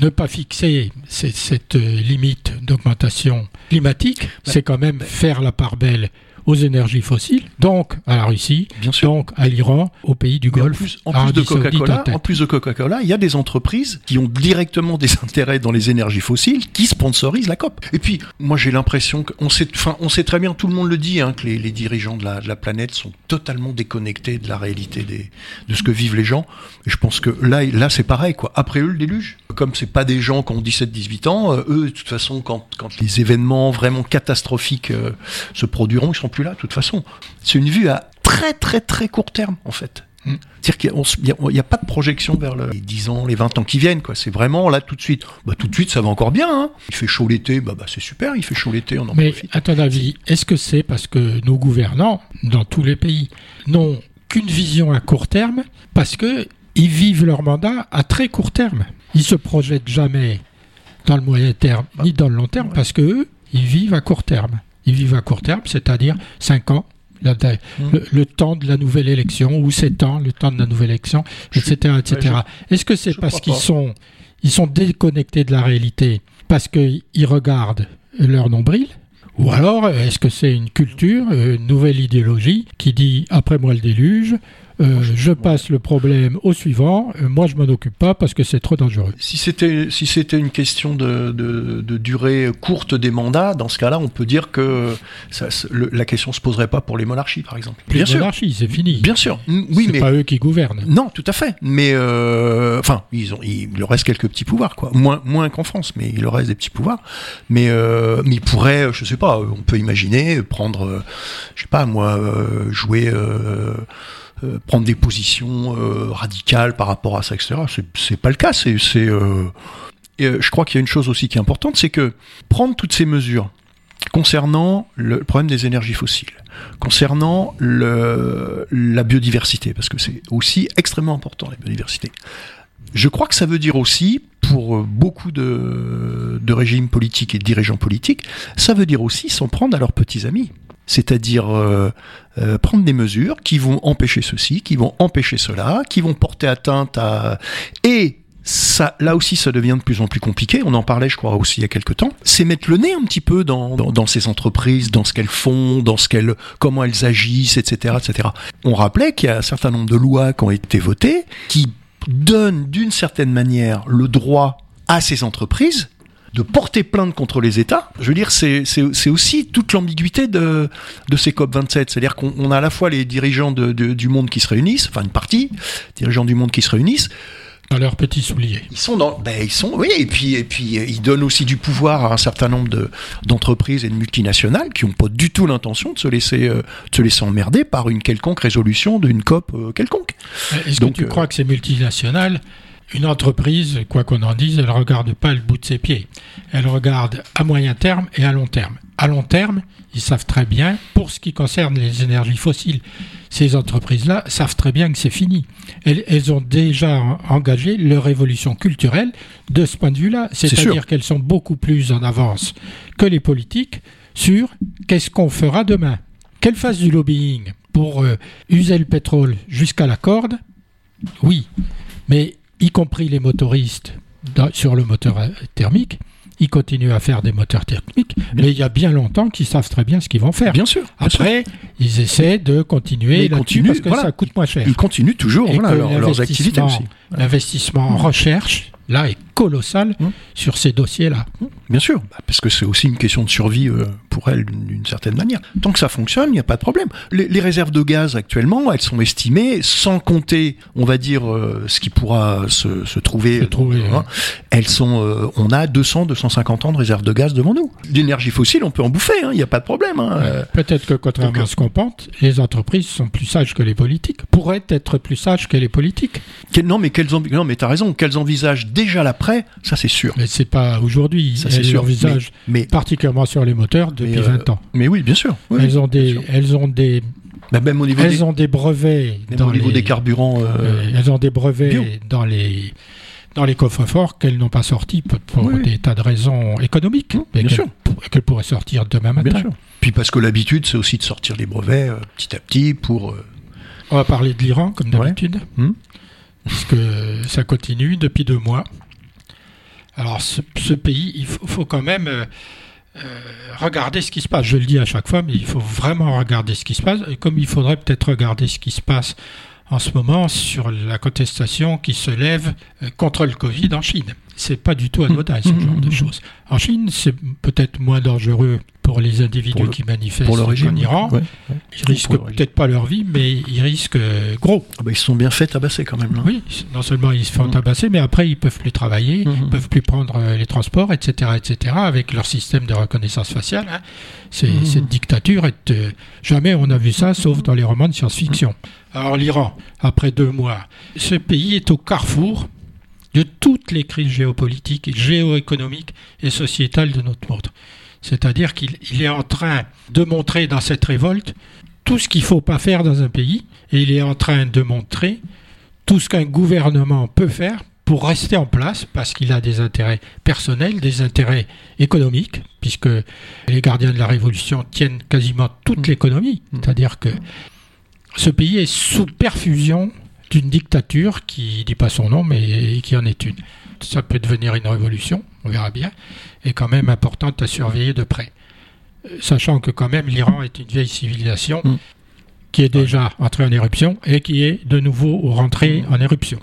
ne pas fixer cette, limite d'augmentation climatique, c'est quand même faire la part belle aux énergies fossiles, donc à la Russie, donc à l'Iran, aux pays du Golfe. En plus, de Coca-Cola, en plus de Coca-Cola, il y a des entreprises qui ont directement des intérêts dans les énergies fossiles qui sponsorisent la COP. Et puis, moi j'ai l'impression qu'on sait, enfin, on sait très bien, tout le monde le dit, hein, que les, dirigeants de la, de la, planète sont totalement déconnectés de la réalité des, de ce que vivent les gens. Et je pense que là, là c'est pareil, quoi. Après eux, le déluge. Comme c'est pas des gens qui ont 17-18 ans, euh, eux, de toute façon, quand, quand les événements vraiment catastrophiques euh, se produiront, ils seront plus là, de toute façon. C'est une vue à très très très court terme, en fait. Hmm. C'est-à-dire qu'il n'y a, pas de projection vers les 10 ans, les 20 ans qui viennent. quoi. C'est vraiment là tout de suite. Bah, tout de suite, ça va encore bien. Hein. Il fait chaud l'été, bah, bah, c'est super, il fait chaud l'été, on en Mais à ton avis, est-ce que c'est parce que nos gouvernants, dans tous les pays, n'ont qu'une vision à court terme parce qu'ils vivent leur mandat à très court terme? Ils se projettent jamais dans le moyen terme ni dans le long terme parce qu'eux, ils vivent à court terme. Ils vivent à court terme, c'est-à-dire 5 ans, la- le, le temps de la nouvelle élection, ou c'est temps, le temps de la nouvelle élection, etc. etc. Est-ce que c'est parce qu'ils sont, ils sont déconnectés de la réalité, parce qu'ils regardent leur nombril ou alors, est-ce que c'est une culture, une nouvelle idéologie qui dit après moi le déluge, euh, je passe le problème au suivant, euh, moi je m'en occupe pas parce que c'est trop dangereux. Si c'était si c'était une question de, de, de durée courte des mandats, dans ce cas-là, on peut dire que ça, se- le- la question se poserait pas pour les monarchies, par exemple. Plus Bien de sûr, monarchie, c'est fini. bien sûr. Oui, mais pas eux qui gouvernent. non, tout à fait. Mais euh, enfin, ils ont, il leur reste quelques petits pouvoirs, quoi. Moins moins qu'en France, mais il leur reste des petits pouvoirs. Mais mais ils pourraient, je sais pas, on peut imaginer prendre, je sais pas moi, jouer. Euh, prendre des positions euh, radicales par rapport à ça, etc. C'est- pas le cas. C'est, euh, je crois qu'il y a une chose aussi qui est importante, c'est que prendre toutes ces mesures concernant le problème des énergies fossiles, concernant la biodiversité, parce que c'est aussi extrêmement important la biodiversité. Je crois que ça veut dire aussi, pour beaucoup de, de régimes politiques et de dirigeants politiques, ça veut dire aussi s'en prendre à leurs petits amis. C'est-à-dire euh, euh, prendre des mesures qui vont empêcher ceci, qui vont empêcher cela, qui vont porter atteinte à... Et ça, là aussi, ça devient de plus en plus compliqué. On en parlait, je crois, aussi il y a quelques temps. C'est mettre le nez un petit peu dans, dans, dans ces entreprises, dans ce qu'elles font, dans ce qu'elles, comment elles agissent, etc., etc. On rappelait qu'il y a un certain nombre de lois qui ont été votées qui donnent d'une certaine manière le droit à ces entreprises de porter plainte contre les États. Je veux dire, c'est aussi toute l'ambiguïté de, de ces COP27. C'est-à-dire qu'on on a à la fois les dirigeants de- de- du monde qui se réunissent, enfin une partie, dirigeants du monde qui se réunissent, Dans leurs petits souliers. ils sont dans, ben ils sont, oui, et puis et puis euh, ils donnent aussi du pouvoir à un certain nombre de d'entreprises et de multinationales qui n'ont pas du tout l'intention de se laisser euh, de se laisser emmerder par une quelconque résolution d'une COP euh, quelconque. Est-ce Donc, que tu euh, crois que c'est multinational Une entreprise, quoi qu'on en dise, elle ne regarde pas le bout de ses pieds. Elle regarde à moyen terme et à long terme. À long terme, ils savent très bien, pour ce qui concerne les énergies fossiles, ces entreprises-là savent très bien que c'est fini. Elles, elles ont déjà en- engagé leur évolution culturelle de ce point de vue-là. C'est-à-dire qu'elles sont beaucoup plus en avance que les politiques sur qu'est-ce qu'on fera demain. Qu'elles fassent du lobbying pour euh, user le pétrole jusqu'à la corde, oui, mais y compris les motoristes dans- sur le moteur euh, thermique, ils continuent à faire des moteurs thermiques, mais il y a bien longtemps qu'ils savent très bien ce qu'ils vont faire. Bien sûr. bien sûr. Après, ils essaient de continuer ils là-dessus continuent, parce que voilà. ça coûte moins cher. Ils continuent toujours voilà, leur- leurs activités aussi. L'investissement en recherche, là, est colossal Hum. sur ces dossiers-là. Bien sûr, bah, parce que c'est aussi une question de survie euh, pour elles d'une certaine manière. Tant que ça fonctionne, il n'y a pas de problème. Les, les réserves de gaz actuellement, elles sont estimées, sans compter, on va dire, euh, ce qui pourra se, se trouver. Se trouver, hein, elles sont, euh, on a 200, 250 ans de réserves de gaz devant nous. L'énergie fossile, on peut en bouffer, hein, il n'y a pas de problème. hein. Peut-être que contrairement donc, à ce qu'on pense, les entreprises sont plus sages que les politiques, pourraient être plus sages que les politiques. quel- non, mais quelles non, mais t'as raison, qu'elles envisagent déjà l'après, ça c'est sûr. Mais c'est pas aujourd'hui. Ça c'est sûr. l'envisagent Mais, particulièrement sur les moteurs depuis euh, 20 ans. mais oui, bien sûr. oui, elles ont des, sûr. elles ont des, Bah, même au niveau, des, elles ont des brevets même dans au niveau les, des carburants. euh, euh, elles ont des brevets bio. dans les dans les coffres forts qu'elles n'ont pas sortis pour, pour Oui, oui. des tas de raisons économiques, Mmh, mais bien qu'elles sûr. pour- qu'elles pourraient sortir demain matin. Bien sûr. Puis parce que l'habitude, c'est aussi de sortir les brevets euh, petit à petit pour. On va parler de l'Iran comme Ouais. d'habitude, Hmm. Parce que ça continue depuis deux mois. Alors ce, ce pays, il faut, faut quand même euh, euh, regarder ce qui se passe. Je le dis à chaque fois, mais il faut vraiment regarder ce qui se passe. Et comme il faudrait peut-être regarder ce qui se passe en ce moment sur la contestation qui se lève euh, contre le Covid en Chine. C'est pas du tout anodin ce genre de choses. En Chine, c'est peut-être moins dangereux pour les individus Pour le- qui manifestent pour le régime. en Iran. ouais, ouais. Ils risquent peut-être pas leur vie, mais ils risquent euh, gros. Ah bah, ils se sont bien fait tabasser quand même. Là. Oui, non seulement ils se font Mhm. tabasser, mais après ils peuvent plus travailler, ils peuvent plus prendre euh, les transports, etc., etc. Avec leur système de reconnaissance faciale, hein. C'est- Mhm. cette dictature est euh, jamais on a vu ça, sauf dans les romans de science-fiction. Alors l'Iran, après deux mois, ce pays est au carrefour de toutes les crises géopolitiques, géoéconomiques et sociétales de notre monde. C'est-à-dire qu'il il est en train de montrer dans cette révolte tout ce qu'il ne faut pas faire dans un pays, et il est en train de montrer tout ce qu'un gouvernement peut faire pour rester en place parce qu'il a des intérêts personnels, des intérêts économiques, puisque les gardiens de la Révolution tiennent quasiment toute mm. l'économie. Mm. C'est-à-dire que ce pays est sous perfusion d'une dictature qui ne dit pas son nom, mais qui en est une. Ça peut devenir une révolution, on verra bien, et quand même importante à surveiller de près. Euh, sachant que quand même l'Iran est une vieille civilisation mm. qui est déjà entrée en éruption et qui est de nouveau rentrée en éruption.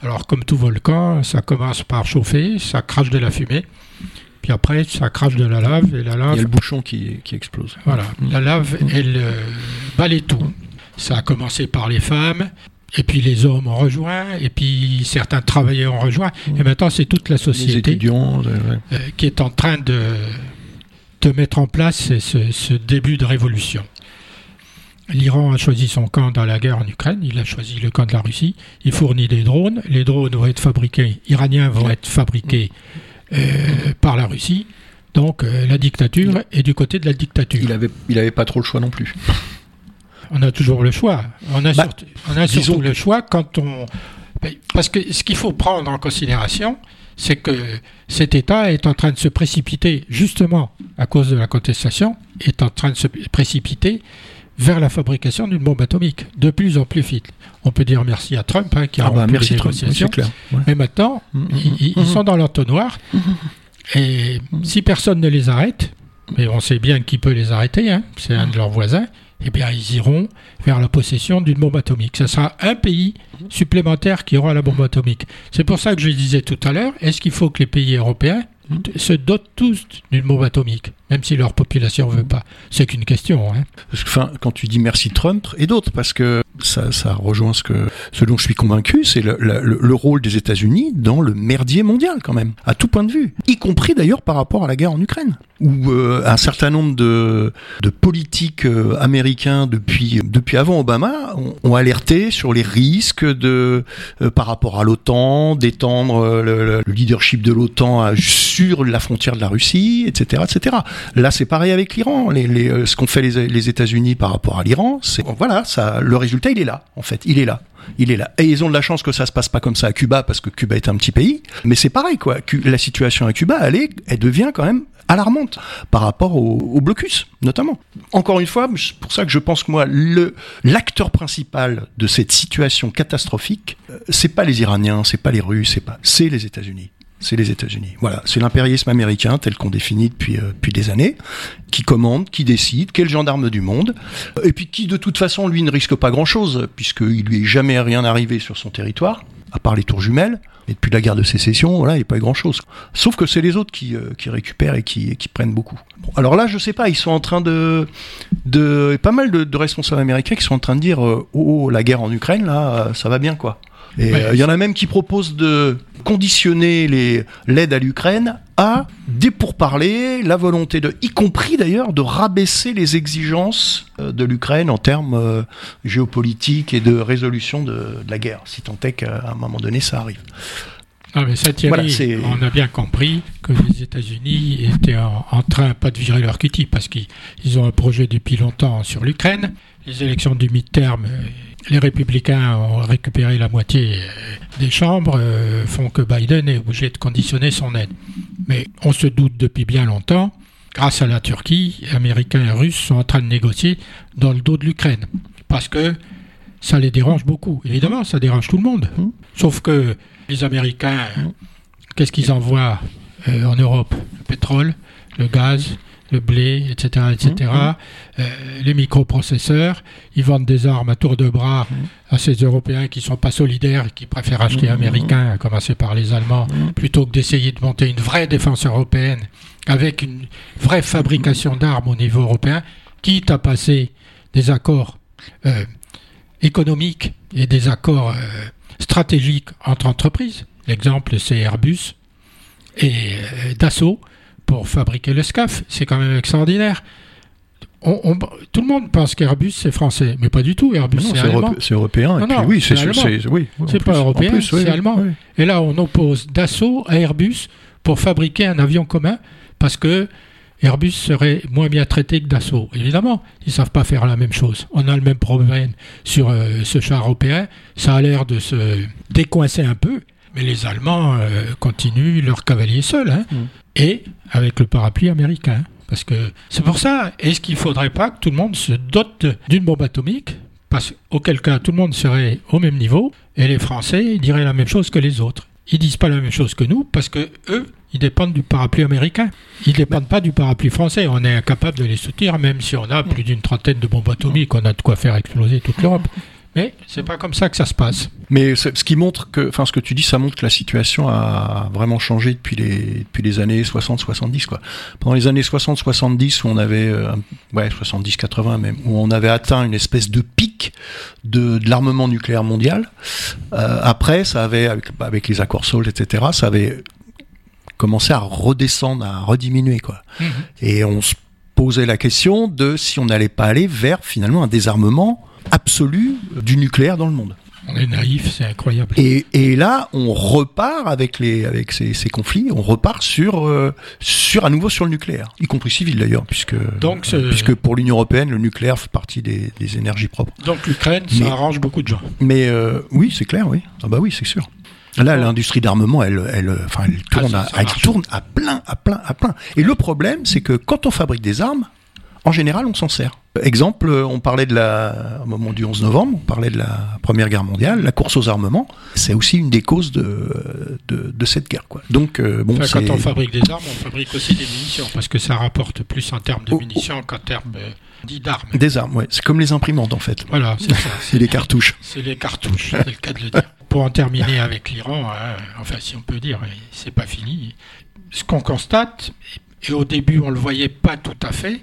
Alors, comme tout volcan, ça commence par chauffer, ça crache de la fumée, puis après, ça crache de la lave, et la lave... Il y a le bouchon qui, explose. Voilà, la lave, elle euh, balaye tout. Ça a commencé par les femmes, et puis les hommes ont rejoint, et puis certains travailleurs ont rejoint, et maintenant c'est toute la société euh, qui est en train de, de mettre en place ce début de révolution. L'Iran a choisi son camp dans la guerre en Ukraine, il a choisi le camp de la Russie, il fournit des drones, les drones vont être fabriqués, iraniens vont être fabriqués euh, par la Russie, donc euh, la dictature est du côté de la dictature. Il avait, il avait pas trop le choix non plus. On a toujours le choix. On a, bah, on a surtout le choix quand on... Parce que ce qu'il faut prendre en considération, c'est que cet État est en train de se précipiter, justement à cause de la contestation, est en train de se précipiter vers la fabrication d'une bombe atomique, de plus en plus vite. On peut dire merci à Trump hein, qui a ah bah, merci les négociations. clair. Mais maintenant, mm, mm, ils, mm, sont dans l'entonnoir. Et si personne ne les arrête, mais on sait bien qui peut les arrêter, hein, c'est un de leurs voisins, eh bien ils iront vers la possession d'une bombe atomique. Ce sera un pays supplémentaire qui aura la bombe atomique. C'est pour ça que je disais tout à l'heure, est-ce qu'il faut que les pays européens se dotent tous d'une bombe atomique, même si leur population ne veut pas? C'est qu'une question. Hein. Enfin, quand tu dis merci Trump et d'autres, parce que ça, ça rejoint ce, que, ce dont je suis convaincu, c'est le, le, rôle des États-Unis dans le merdier mondial quand même, à tout point de vue, y compris d'ailleurs par rapport à la guerre en Ukraine, où euh, un certain nombre de, de politiques euh, américains depuis, depuis avant Obama ont, alerté sur les risques de, euh, par rapport à l'OTAN, d'étendre le, leadership de l'OTAN sur la frontière de la Russie, etc., etc. Là, c'est pareil avec l'Iran. Les, les, ce qu'ont fait les, les États-Unis par rapport à l'Iran, c'est voilà, ça, le résultat il est là, en fait, il est là. Il est là. Et ils ont de la chance que ça se passe pas comme ça à Cuba, parce que Cuba est un petit pays. Mais c'est pareil, quoi. La situation à Cuba, elle, est, elle devient quand même alarmante par rapport au, blocus, notamment. Encore une fois, c'est pour ça que je pense que moi, le, l'acteur principal de cette situation catastrophique, euh, c'est pas les Iraniens, c'est pas les Russes, c'est pas, c'est les États-Unis c'est les États-Unis. Voilà, c'est l'impérialisme américain tel qu'on définit depuis, euh, depuis des années, qui commande, qui décide, qui est le gendarme du monde, et puis qui de toute façon, lui, ne risque pas grand-chose, puisqu'il lui est jamais rien arrivé sur son territoire, à part les tours jumelles. Et depuis la guerre de sécession, voilà, il n'y a pas eu grand-chose. Sauf que c'est les autres qui, euh, qui récupèrent et qui, qui prennent beaucoup. alors là, je sais pas, ils sont en train de... de pas mal de, responsables américains qui sont en train de dire euh, oh, la guerre en Ukraine, là, ça va bien, quoi. Et euh, il y en a même qui proposent de conditionner l'aide à l'Ukraine à des pourparlers, la volonté de, y compris d'ailleurs, de rabaisser les exigences euh, de l'Ukraine en termes euh, géopolitiques et de résolution de, la guerre, si tant est qu'à un moment donné ça arrive. Ah mais ça, Thierry, on a bien compris que les États-Unis étaient en, en, train, pas de virer leur cutie, parce qu'ils ont un projet depuis longtemps sur l'Ukraine. Les élections du mi-terme les républicains ont récupéré la moitié euh, des chambres, euh, font que Biden est obligé de conditionner son aide. Mais on se doute depuis bien longtemps, grâce à la Turquie, Américains et Russes sont en train de négocier dans le dos de l'Ukraine. Parce que ça les dérange beaucoup. Évidemment, ça dérange tout le monde. Sauf que les Américains, qu'est-ce qu'ils envoient euh, en Europe? Le pétrole, le gaz, le blé, etc., etc., mmh, mmh. euh, les microprocesseurs, ils vendent des armes à tour de bras mmh. à ces Européens qui ne sont pas solidaires, qui préfèrent acheter américains, à commencer par les Allemands, plutôt que d'essayer de monter une vraie défense européenne avec une vraie fabrication d'armes au niveau européen, quitte à passer des accords euh, économiques et des accords euh, stratégiques entre entreprises. L'exemple, c'est Airbus et Dassault pour fabriquer le SCAF. C'est quand même extraordinaire. On, tout le monde pense qu'Airbus c'est français, mais pas du tout. Airbus c'est allemand. C'est européen. oui, c'est oui, c'est pas européen, c'est allemand. Et là, on oppose Dassault à Airbus pour fabriquer un avion commun parce que Airbus serait moins bien traité que Dassault. Évidemment, ils savent pas faire la même chose. On a le même problème sur euh, ce char européen. Ça a l'air de se décoincer un peu Mais les Allemands euh, continuent leur cavalier seul, hein, Mm. et avec le parapluie américain. Parce que c'est pour ça, est-ce qu'il ne faudrait pas que tout le monde se dote d'une bombe atomique? Parce auquel cas tout le monde serait au même niveau, et les Français diraient la même chose que les autres. Ils disent pas la même chose que nous parce que eux, ils dépendent du parapluie américain. Ils dépendent pas du parapluie français. On est incapable de les soutenir, même si on a plus d'une trentaine de bombes atomiques, on a de quoi faire exploser toute l'Europe. Mais c'est pas comme ça que ça se passe. Mais ce ce qui montre que, enfin, ce que tu dis, ça montre que la situation a vraiment changé depuis les, depuis les années 60-70, quoi. Pendant les années 60-70, où on avait, euh, ouais, 70-80 même, où on avait atteint une espèce de pic de, de l'armement nucléaire mondial. Euh, après, ça avait, avec, avec les accords SALT, etc., ça avait commencé à redescendre, à rediminuer, quoi. Et on se posait la question de si on n'allait pas aller vers finalement un désarmement absolu du nucléaire dans le monde. On est naïf, c'est incroyable. Et, et là, on repart avec les avec ces, ces conflits, on repart sur euh, sur à nouveau sur le nucléaire, y compris civil d'ailleurs, puisque Donc, puisque pour l'Union européenne, le nucléaire fait partie des, des énergies propres. Donc l'Ukraine, ça Mais- arrange beaucoup de gens. Mais euh, oui, c'est clair, oui. Ah bah oui, c'est sûr. Là, l'industrie d'armement, elle, elle, enfin, elle tourne, ça- à, ça elle marche. tourne à plein, à plein, à plein. Et le problème, c'est que quand on fabrique des armes, en général, on s'en sert. Exemple, on parlait de la, au moment du 11 novembre, on parlait de la Première Guerre mondiale, la course aux armements. C'est aussi une des causes de, de, de cette guerre, quoi. Donc, euh, bon, Enfin, quand on fabrique des armes, on fabrique aussi des munitions, parce que ça rapporte plus en termes de Oh, oh. munitions qu'en termes euh, dit d'armes. des armes, ouais. C'est comme les imprimantes, en fait. Voilà, c'est ça. C'est les cartouches. C'est les cartouches, c'est le cas de le dire. Pour en terminer avec l'Iran, hein, enfin si on peut dire, c'est pas fini. Ce qu'on constate, et au début on le voyait pas tout à fait,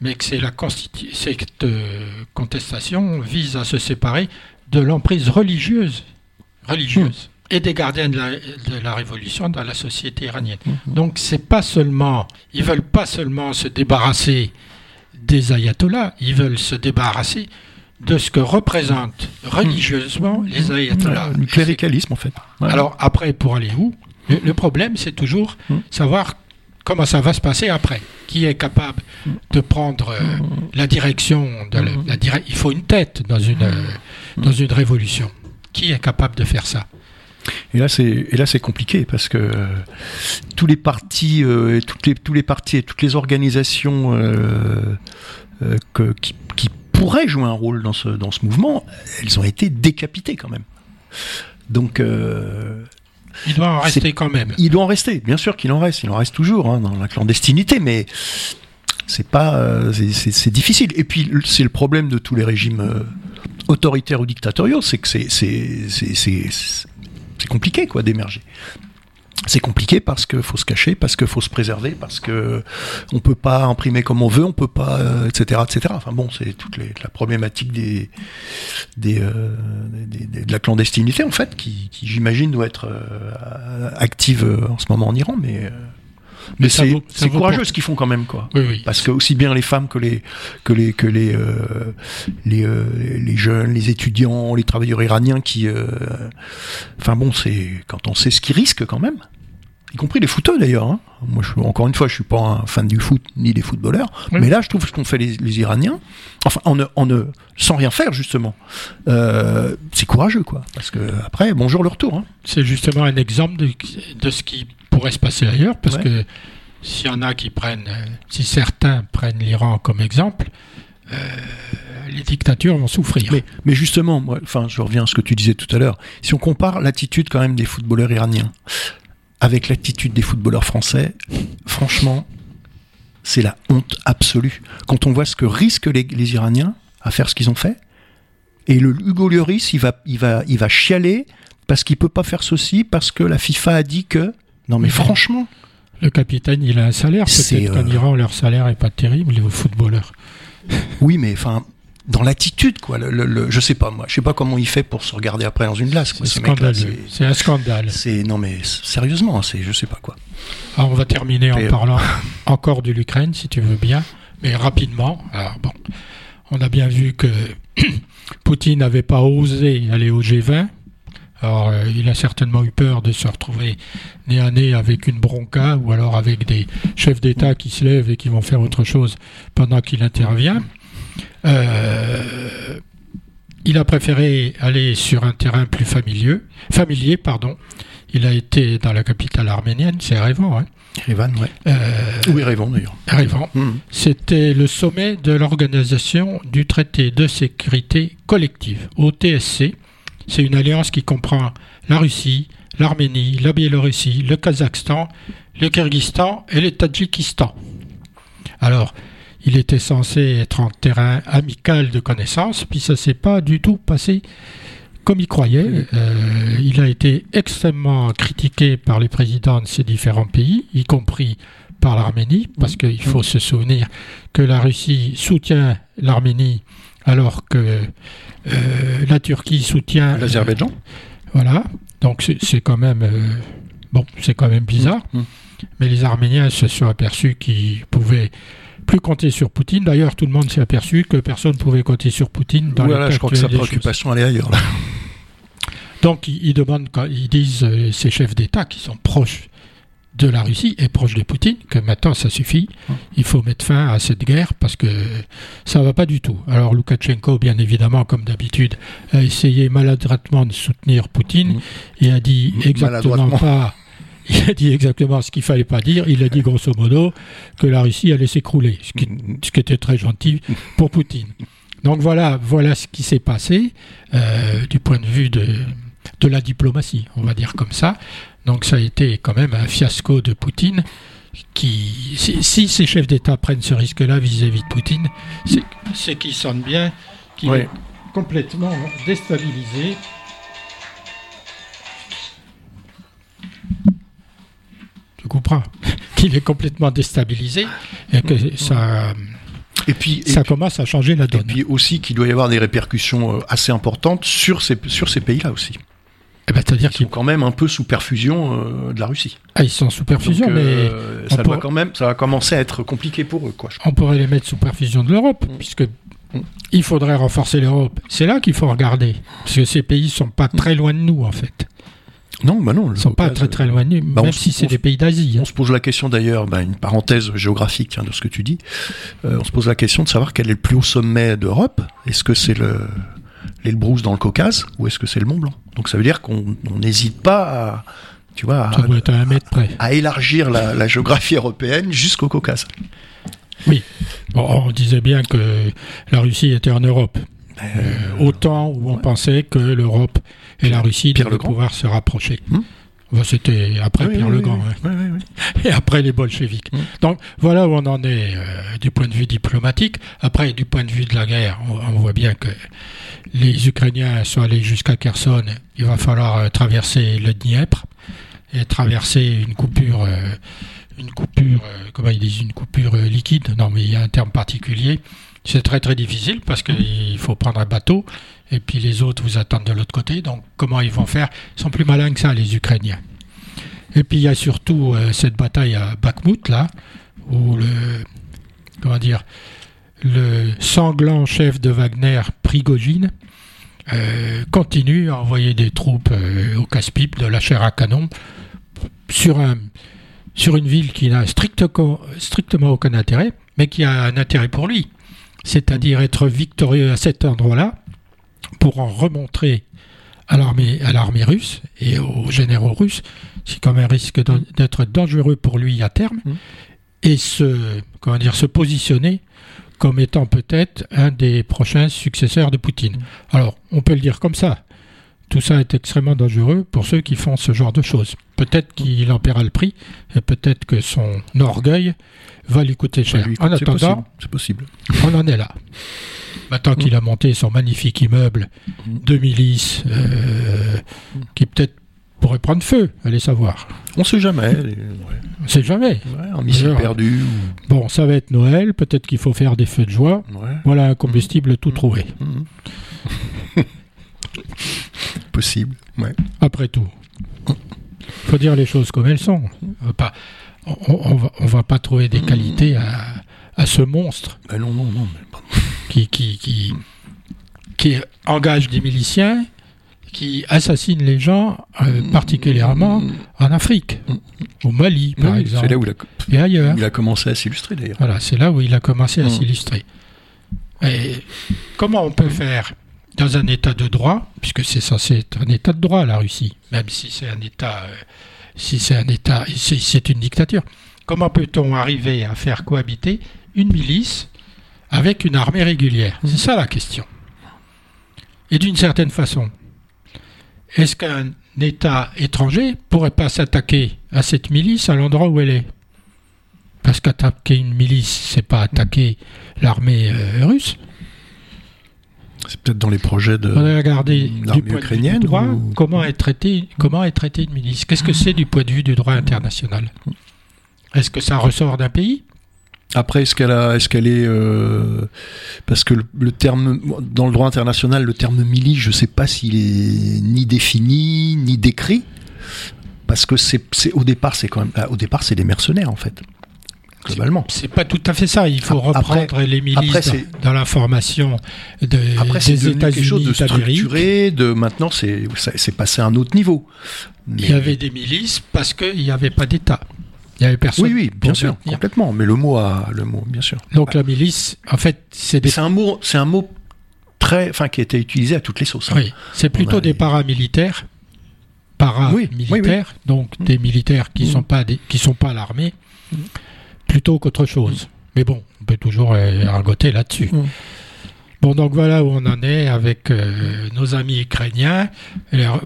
mais que c'est la cette euh, contestation vise à se séparer de l'emprise religieuse, religieuse et des gardiens de la, de la révolution dans la société iranienne. Donc c'est pas seulement, ils veulent pas seulement se débarrasser des ayatollahs, ils veulent se débarrasser de ce que représentent religieusement les ayatollahs. Le cléricalisme, en fait. Ouais. Alors après, pour aller où? Le, le problème, c'est toujours Mm. savoir comment ça va se passer après. Qui est capable de prendre euh, la direction de la, la dire- Il faut une tête dans une, euh, dans une révolution. Qui est capable de faire ça? Et là, c'est et là c'est compliqué parce que euh, tous les partis, euh, et toutes les tous les partis et toutes les organisations euh, que, qui, qui pourraient jouer un rôle dans ce dans ce mouvement, elles ont été décapitées quand même. Donc Il doit en rester quand même. il doit en rester, bien sûr qu'il en reste, il en reste toujours hein, dans la clandestinité, mais c'est pas c'est- difficile. Et puis c'est le problème de tous les régimes autoritaires ou dictatoriaux, c'est que c'est c'est compliqué quoi d'émerger. C'est compliqué parce qu'il faut se cacher, parce qu'il faut se préserver, parce que on peut pas imprimer comme on veut, on peut pas, euh, etc., etc. Enfin bon, c'est toute la problématique euh, des- des- de la clandestinité en fait, qui, j'imagine doit être euh, active en ce moment en Iran, mais mais c'est courageux pour- ce qu'ils font quand même quoi. Oui, oui. Parce que aussi bien les femmes que les que les que les euh, les, euh, les jeunes, les étudiants, les travailleurs iraniens qui, euh, enfin bon, c'est quand on sait ce qu'ils risquent quand même, y compris les footeux d'ailleurs. Hein. Moi, je, encore une fois, je suis pas un fan du foot ni des footballeurs, Oui. mais là, je trouve ce qu'ont fait les, les Iraniens, enfin, en ne, en ne sans rien faire justement, c'est courageux quoi. Parce que après, bonjour le retour. Hein. C'est justement un exemple de, de ce qui pourrait se passer ailleurs, parce Ouais. que s'il y en a qui prennent, euh, si certains prennent l'Iran comme exemple, euh, les dictatures vont souffrir. Mais, mais justement, moi, enfin, je reviens à ce que tu disais tout à l'heure. Si on compare l'attitude quand même des footballeurs iraniens avec l'attitude des footballeurs français, franchement, c'est la honte absolue. Quand on voit ce que risquent les, les Iraniens à faire ce qu'ils ont fait, et le Hugo Lloris, il va, il va, il va chialer parce qu'il peut pas faire ceci parce que la FIFA a dit que. Non mais franchement, Le capitaine, il a un salaire. Peut-être qu'en euh, Iran, leur salaire est pas terrible, les footballeurs. oui, mais enfin, dans l'attitude, quoi. Le, le- le- je sais pas moi, je sais pas comment il fait pour se regarder après dans une glace. C'est un scandale. C'est non mais sérieusement, c'est je sais pas quoi. Alors, on va terminer en euh, parlant encore de l'Ukraine, si tu veux bien, mais rapidement. Alors, bon, on a bien vu que Poutine n'avait pas osé aller au G20. Alors, euh, il a certainement eu peur de se retrouver nez à nez avec une bronca ou alors avec des chefs d'État qui se lèvent et qui vont faire autre chose pendant qu'il intervient. Euh, il a préféré aller sur un terrain plus familier, familier pardon. Il a été dans la capitale arménienne, c'est Erevan. Hein. Erevan, ouais. Euh, oui, Erevan d'ailleurs. Erevan. Hmm. C'était le sommet de l'organisation du traité de sécurité collective, OTSC. C'est une alliance qui comprend la Russie, l'Arménie, la Biélorussie, le Kazakhstan, le Kyrgyzstan et le Tadjikistan. Alors, il était censé être en terrain amical de connaissances, puis ça s'est pas du tout passé comme il croyait. Euh, il a été extrêmement critiqué par les présidents de ces différents pays, y compris par l'Arménie, parce qu'il faut se souvenir que la Russie soutient l'Arménie alors que euh, la Turquie soutient l'Azerbaïdjan. voilà, donc c'est quand même euh, bon, c'est quand même bizarre. Mm, mm. Mais les Arméniens se sont aperçus qu'ils pouvaient plus compter sur Poutine. D'ailleurs, tout le monde s'est aperçu que personne ne pouvait compter sur Poutine. Dans voilà, je crois que sa préoccupation allait ailleurs. Donc, ils, demandent, ils disent, euh, ces chefs d'État qui sont proches de la Russie et proches de Poutine, que maintenant ça suffit, il faut mettre fin à cette guerre parce que ça va pas du tout. Alors Loukachenko, bien évidemment, comme d'habitude, a essayé maladroitement de soutenir Poutine et a dit exactement pas il a dit exactement ce qu'il fallait pas dire. Il a dit grosso modo que la Russie allait s'écrouler, ce qui, ce qui, était très gentil pour Poutine. Donc voilà, voilà ce qui s'est passé euh, du point de vue de, de la diplomatie, on va dire comme ça. Donc ça a été quand même un fiasco de Poutine. Qui, si, ces chefs d'État prennent ce risque-là vis-à-vis de Poutine, c'est qu'ils sentent bien qu'il est complètement déstabilisé comprends qu'il est complètement déstabilisé et que ça. Et puis, ça commence à changer la donne. Et puis aussi qu'il doit y avoir des répercussions euh, assez importantes sur ces, sur ces pays-là aussi. Eh ben, C'est-à-dire qu'ils sont quand même un peu sous perfusion euh, de la Russie. Ah, ils sont sous perfusion, euh, mais ça, doit quand même, ça va commencer à être compliqué pour eux. Quoi, on pourrait les mettre sous perfusion de l'Europe, mm. puisque mm. il faudrait renforcer l'Europe. C'est là qu'il faut regarder, parce que ces pays sont pas très loin de nous, en fait. Non, bah non. Ils ne sont pas très très éloignés, bah même si c'est des pays d'Asie. Hein. On se pose la question d'ailleurs, bah, une parenthèse géographique hein, de ce que tu dis. Euh, on se pose la question de savoir quel est le plus haut sommet d'Europe. Est-ce que c'est le l'Elbrus dans le Caucase ou est-ce que c'est le Mont Blanc? Donc ça veut dire qu'on n'hésite pas à, tu vois, à, élargir la, géographie européenne jusqu'au Caucase. Oui. on disait bien que la Russie était en Europe. Ben, euh, autant où on pensait que l'Europe et la Russie devaient pouvoir se rapprocher. Hmm C'était après Pierre le Grand. et après les bolcheviks. Hmm. Donc voilà où on en est euh, du point de vue diplomatique. Après, du point de vue de la guerre, on, voit bien que les Ukrainiens sont allés jusqu'à Kherson. Il va falloir euh, traverser le Dniepr et traverser une coupure. une coupure, comment ils disent, une coupure liquide. Non, mais il y a un terme particulier c'est très très difficile parce qu'il faut prendre un bateau et puis les autres vous attendent de l'autre côté. Donc comment ils vont faire? Ils sont plus malins que ça, les Ukrainiens. Et puis il y a surtout euh, cette bataille à Bakhmut, là, où le, comment dire, le sanglant chef de Wagner, Prigogine, euh, continue à envoyer des troupes euh, au casse-pipe, de la chair à canon, sur, un, sur une ville qui n'a strictement aucun intérêt, mais qui a un intérêt pour lui c'est-à-dire être victorieux à cet endroit-là, pour en remontrer à l'armée, à l'armée russe et aux généraux russes, c'est quand même un risque d'être dangereux pour lui à terme, mmh. et se, comment dire, se positionner comme étant peut-être un des prochains successeurs de Poutine. Mmh. Alors, on peut le dire comme ça. Tout ça est extrêmement dangereux pour ceux qui font ce genre de choses. Peut-être qu'il en paiera le prix, et peut-être que son orgueil va lui coûter cher. en attendant, c'est possible. On en est là. Maintenant qu'il a monté son magnifique immeuble de milice, euh, qui peut-être pourrait prendre feu, allez savoir. On sait jamais. On sait jamais. un missile perdu. Bon, ça va être Noël, peut-être qu'il faut faire des feux de joie. Voilà un combustible tout trouvé. Possible, ouais. Après tout. Il faut dire les choses comme elles sont. Pas, on, ne va, pas trouver des qualités à, ce monstre. Ben non, non, non. Qui, qui, qui, qui, engage des miliciens, qui assassine les gens, euh, particulièrement en Afrique, au Mali, par exemple. C'est là où il a, et ailleurs. Il a commencé à s'illustrer, d'ailleurs. Voilà, c'est là où il a commencé à mm. s'illustrer. Et comment on peut faire dans un état de droit, puisque c'est censé être un état de droit la Russie, même si c'est un état, euh, si c'est un état, c'est une dictature. Comment peut-on arriver à faire cohabiter une milice avec une armée régulière? C'est ça la question. Et d'une certaine façon, est-ce qu'un État étranger pourrait pas s'attaquer à cette milice à l'endroit où elle est? Parce qu'attaquer une milice, c'est pas attaquer l'armée euh, russe. C'est peut-être dans les projets de de vue du droit comment est traité comment est traité une milice. Qu'est-ce que c'est du point de vue du droit international? Est-ce que ça ressort d'un pays? Après, est-ce qu'elle a, est-ce qu'elle est, euh, parce que le, terme dans le droit international, le terme milice, je sais pas s'il est ni défini ni décrit, parce que c'est, au départ, c'est quand même, au départ, c'est des mercenaires en fait. Globalement. C'est pas tout à fait ça. Il faut reprendre les milices dans, la formation de, après, des États-Unis, quelque chose de structuré. De maintenant, c'est, c'est passé à un autre niveau. Il y avait des milices parce qu'il n'y avait pas d'État. Il y avait personne. Oui, oui, bien sûr, complètement. Mais le mot, a, le mot, bien sûr. Donc la milice, en fait, c'est des... C'est un mot, c'est un mot très, enfin, qui a été utilisé à toutes les sauces. Hein. Oui, c'est plutôt des paramilitaires, paramilitaires, donc mm. des militaires qui ne mm. sont pas des, qui sont pas l'armée, mm. plutôt qu'autre chose. Mais bon, on peut toujours euh, argoter là-dessus. Bon, donc voilà où on en est avec euh, nos amis ukrainiens.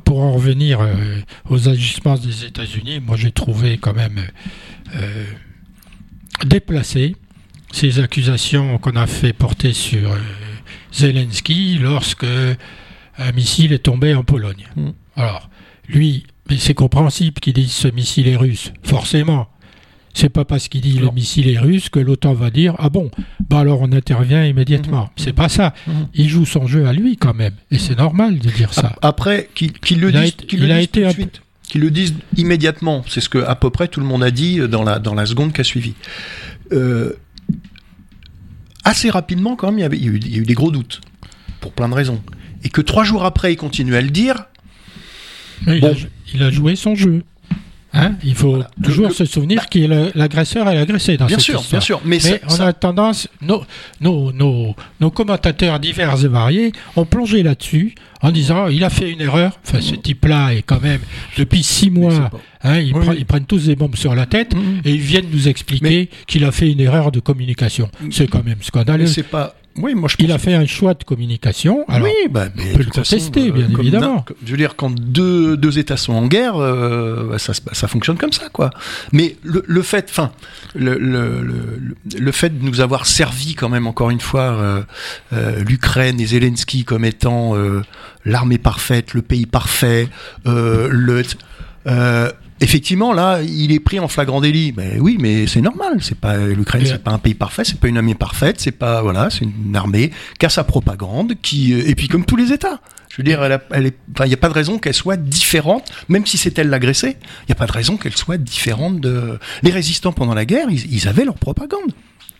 pour en revenir euh, aux ajustements des États-Unis, moi j'ai trouvé quand même euh, déplacé ces accusations qu'on a fait porter sur Zelensky lorsque un missile est tombé en Pologne. Mm. Alors, lui, mais c'est compréhensible qu'il dise ce missile est russe, forcément. C'est pas parce qu'il dit le missile est russe que l'OTAN va dire ah bon, bah alors on intervient immédiatement. Mhm. C'est pas ça. Mhm. Il joue son jeu à lui quand même, et c'est normal de dire ça. Après, qu'il le dise, qu'il le tout de suite, qu'il le dise immédiatement. C'est ce que à peu près tout le monde a dit dans la dans la seconde qui a suivi. Euh, assez rapidement, quand même, il y, avait, il y, a eu, des gros doutes pour plein de raisons, et que trois jours après, il continue à le dire. il a joué son jeu. Hein il faut toujours se souvenir que l'agresseur est l'agressé dans bien cette sûr, histoire. Bien sûr, mais, on a tendance, nos, nos, nos, nos, commentateurs divers et variés ont plongé là-dessus en disant il a fait une erreur. Enfin, ce type-là est quand même depuis six mois, hein, ils, prennent tous des bombes sur la tête mm-hmm. et ils viennent nous expliquer qu'il a fait une erreur de communication. C'est quand même scandaleux. C'est pas oui, moi je Il a fait un choix de communication. Alors, oui, bah, on peut le contester, bien euh, évidemment. Je veux dire, quand deux, deux États sont en guerre, euh, bah, ça, ça, fonctionne comme ça, quoi. Mais le, le fait, enfin, le, le, le, fait de nous avoir servi quand même encore une fois euh, l'Ukraine et Zelensky comme étant l'armée parfaite, le pays parfait, le effectivement, là, il est pris en flagrant délit. Mais oui, mais c'est normal. C'est pas l'Ukraine, c'est pas un pays parfait, c'est pas une armée parfaite, c'est pas voilà, c'est une armée qui a sa propagande, qui euh, et puis comme tous les États. Je veux dire, elle, est, il n'y a pas de raison qu'elle soit différente, même si c'est elle l'agressée. Il n'y a pas de raison qu'elle soit différente de les résistants pendant la guerre. ils avaient leur propagande.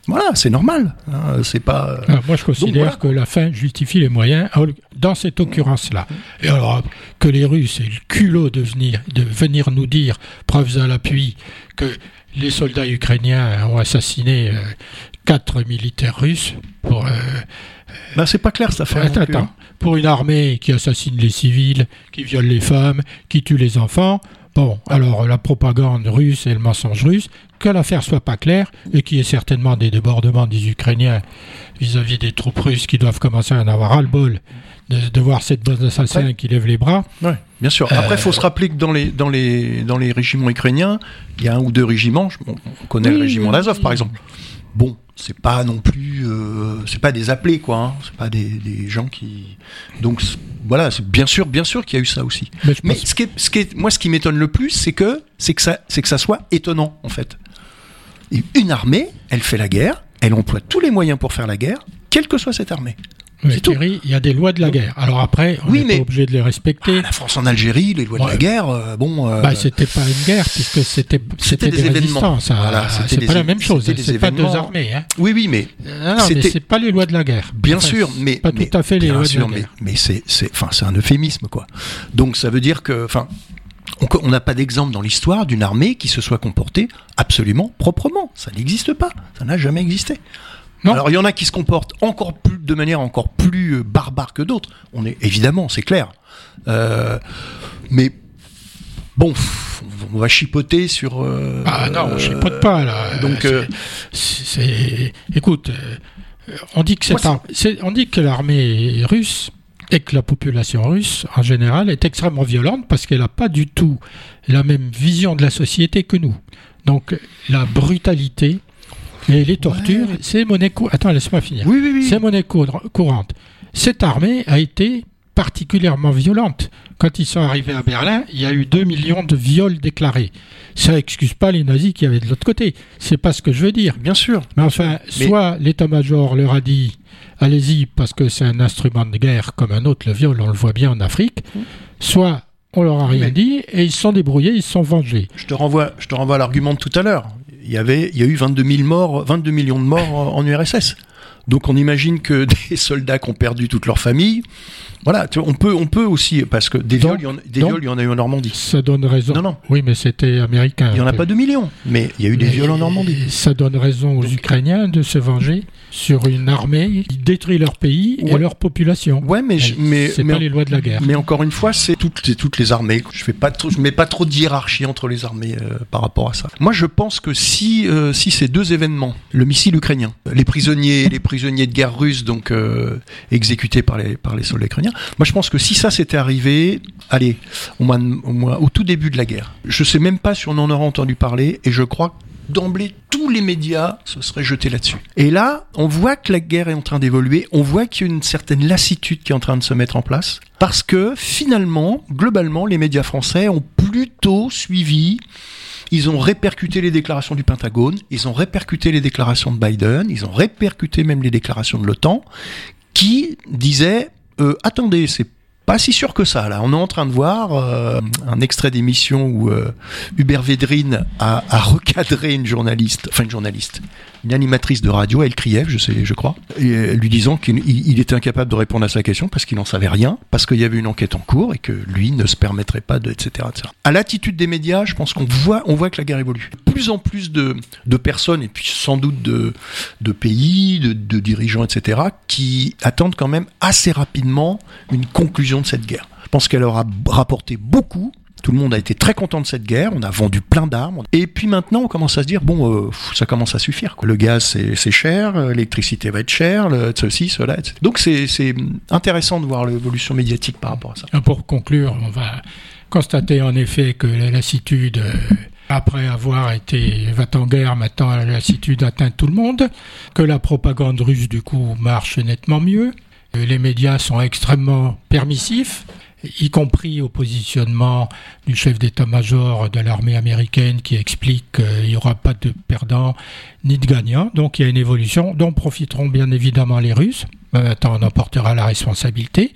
Voilà, c'est normal. Hein, c'est pas. moi, je considère que la fin justifie les moyens. Dans cette occurrence-là, et alors que les Russes aient le culot de venir, de venir nous dire, preuves à l'appui, que les soldats ukrainiens ont assassiné euh, quatre militaires russes pour. Euh, ben, c'est pas clair ça fait. Attends, attends. Pour une armée qui assassine les civils, qui viole les femmes, qui tue les enfants. Bon, alors la propagande russe et le mensonge russe, que l'affaire soit pas claire et qu'il y ait certainement des débordements des Ukrainiens vis-à-vis des troupes russes qui doivent commencer à en avoir ras-le-bol de, voir cette bande d'assassins qui lève les bras. Oui, bien sûr. Après, il faut euh, se rappeler que dans les, dans, les, dans les régiments ukrainiens, il y a un ou deux régiments. On, connaît le régiment d'Azov, par exemple. Bon, c'est pas non plus, euh, c'est pas des appelés quoi, hein. c'est pas des, des, gens qui, donc voilà, c'est bien sûr, bien sûr qu'il y a eu ça aussi. Mais, ce, qui est, ce qui est, moi, ce qui m'étonne le plus, c'est que, c'est que ça, c'est que ça soit étonnant en fait une armée, elle fait la guerre, elle emploie tous les moyens pour faire la guerre, quelle que soit cette armée. Mais Thierry, il y a des lois de la guerre. Alors après, on n'est pas obligé de les respecter. Ah, la France en Algérie, les lois de la guerre, euh, bon. Euh, bah, c'était pas une guerre puisque c'était c'était des, événements. Voilà, c'est pas la même chose. C'est pas deux armées. Hein. Oui, oui, mais. Non, non mais c'est pas les lois de la guerre. Bien sûr, mais pas tout à fait les lois de la guerre. Mais, c'est enfin c'est un euphémisme quoi. Donc ça veut dire que enfin on n'a pas d'exemple dans l'histoire d'une armée qui se soit comportée absolument proprement. Ça n'existe pas. Ça n'a jamais existé. Non. Alors il y en a qui se comportent encore plus de manière encore plus euh, barbare que d'autres. On est évidemment, c'est clair. Euh, mais bon, on va chipoter sur. euh, Ah non, on chipote pas là. donc, c'est, écoute, on dit que c'est Moi, un- c'est- on dit que l'armée russe et que la population russe en général est extrêmement violente parce qu'elle n'a pas du tout la même vision de la société que nous. Donc la brutalité et les tortures, Ouais. c'est monnaie courante. Attends, laisse-moi finir. Oui, oui, oui. C'est monnaie cour- courante. Cette armée a été particulièrement violente. Quand ils sont arrivés à Berlin, il y a eu 2 millions de viols déclarés. Ça excuse pas les nazis qui avaient de l'autre côté. C'est pas ce que je veux dire. Bien sûr. Mais enfin, Mais- soit l'état-major leur a dit allez-y parce que c'est un instrument de guerre comme un autre, le viol, on le voit bien en Afrique, soit on leur a rien Mais- dit et ils se sont débrouillés, ils se sont vengés. Je te renvoie, je te renvoie à l'argument de tout à l'heure. Il y a eu 22 000 morts, 22 millions de morts en URSS. Donc on imagine que des soldats qui ont perdu toute leur famille, voilà, tu vois, on peut, on peut aussi, parce que des Donc- viols, il y en, a eu en Normandie. Ça donne raison. Non, non. Oui, mais c'était américain. Il n'y en a pas 2 millions, mais il y a eu des Mais viols en Normandie. Ça donne raison aux Ukrainiens de se venger sur une armée qui détruit leur pays et leur population. Ouais, mais, je- mais, c'est pas les lois de la guerre. mais encore une fois, c'est toutes, c'est toutes les armées. Je fais pas trop, je mets pas trop de hiérarchie entre les armées euh, par rapport à ça. Moi, je pense que si, euh, si ces deux événements, le missile ukrainien, les prisonniers, les prisonniers de guerre russes, donc euh, exécutés par les, par les soldats ukrainiens, moi, je pense que si ça s'était arrivé, allez, au, au, tout début de la guerre, je sais même pas si on en aura entendu parler, et je crois d'emblée, tous les médias se seraient jetés là-dessus. Et là, on voit que la guerre est en train d'évoluer, on voit qu'il y a une certaine lassitude qui est en train de se mettre en place, parce que finalement, globalement, les médias français ont plutôt suivi ils ont répercuté les déclarations du Pentagone, ils ont répercuté les déclarations de Biden, ils ont répercuté même les déclarations de l'OTAN, qui disaient euh, attendez, c'est pas si sûr que ça. Là, on est en train de voir euh, un extrait d'émission où euh, Hubert Védrine a, a recadré une journaliste, enfin une journaliste, une animatrice de radio, elle criait, je sais, je crois, lui disant qu'il il- il était incapable de répondre à sa question parce qu'il n'en savait rien, parce qu'il y avait une enquête en cours et que lui ne se permettrait pas de, etc., etc. À l'attitude des médias, je pense qu'on voit, on voit que la guerre évolue. Plus en plus de, personnes et puis sans doute de, de pays, de, de dirigeants, etc., qui attendent quand même assez rapidement une conclusion de cette guerre. Je pense qu'elle aura rapporté beaucoup. Tout le monde a été très content de cette guerre. On a vendu plein d'armes. Et puis maintenant, on commence à se dire bon, euh, ça commence à suffire. Le gaz, c'est cher. L'électricité va être chère. Ceci, cela, etc. Donc c'est intéressant de voir l'évolution médiatique par rapport à ça. Pour conclure, on va constater en effet que la lassitude, euh, après avoir été va en guerre, maintenant la lassitude atteint tout le monde, que la propagande russe du coup marche nettement mieux, les médias sont extrêmement permissifs, y compris au positionnement du chef d'état-major de l'armée américaine qui explique qu'il n'y aura pas de perdants ni de gagnants. Donc il y a une évolution dont profiteront bien évidemment les Russes. Euh, Maintenant, on en portera la responsabilité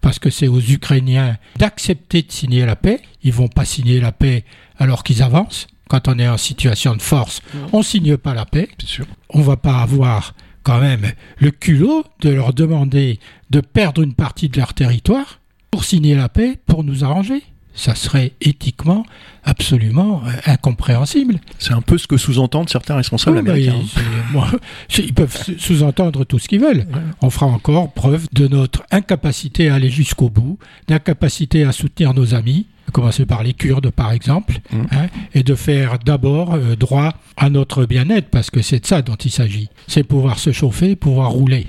parce que c'est aux Ukrainiens d'accepter de signer la paix. Ils vont pas signer la paix alors qu'ils avancent. Quand on est en situation de force, on signe pas la paix. Sûr. On va pas avoir quand même le culot de leur demander de perdre une partie de leur territoire pour signer la paix, pour nous arranger. Ça serait éthiquement absolument euh, incompréhensible. C'est un peu ce que sous-entendent certains responsables Oui, bah, américains. ils, moi, ils peuvent sous- sous-entendre tout ce qu'ils veulent. On fera encore preuve de notre incapacité à aller jusqu'au bout, d'incapacité à soutenir nos amis, à commencer par les Kurdes par exemple, Mm. hein, et de faire d'abord euh, droit à notre bien-être, parce que c'est de ça dont il s'agit. C'est pouvoir se chauffer, pouvoir rouler.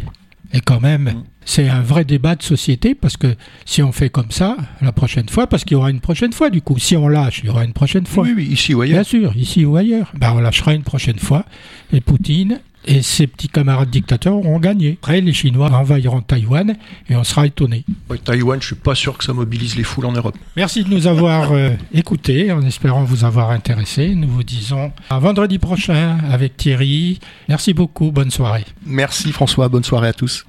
Et quand même, Mm. c'est un vrai débat de société, parce que si on fait comme ça, la prochaine fois, parce qu'il y aura une prochaine fois du coup, si on lâche, il y aura une prochaine fois. Oui, oui, ici ou ailleurs. Bien sûr, ici ou ailleurs. Ben, on lâchera une prochaine fois. Et Poutine et ses petits camarades dictateurs auront gagné. Après, les Chinois envahiront Taïwan et on sera étonnés. Ouais, Taïwan, je suis pas sûr que ça mobilise les foules en Europe. Merci de nous avoir euh, écoutés, en espérant vous avoir intéressé. Nous vous disons à vendredi prochain avec Thierry. Merci beaucoup, bonne soirée. Merci François, bonne soirée à tous.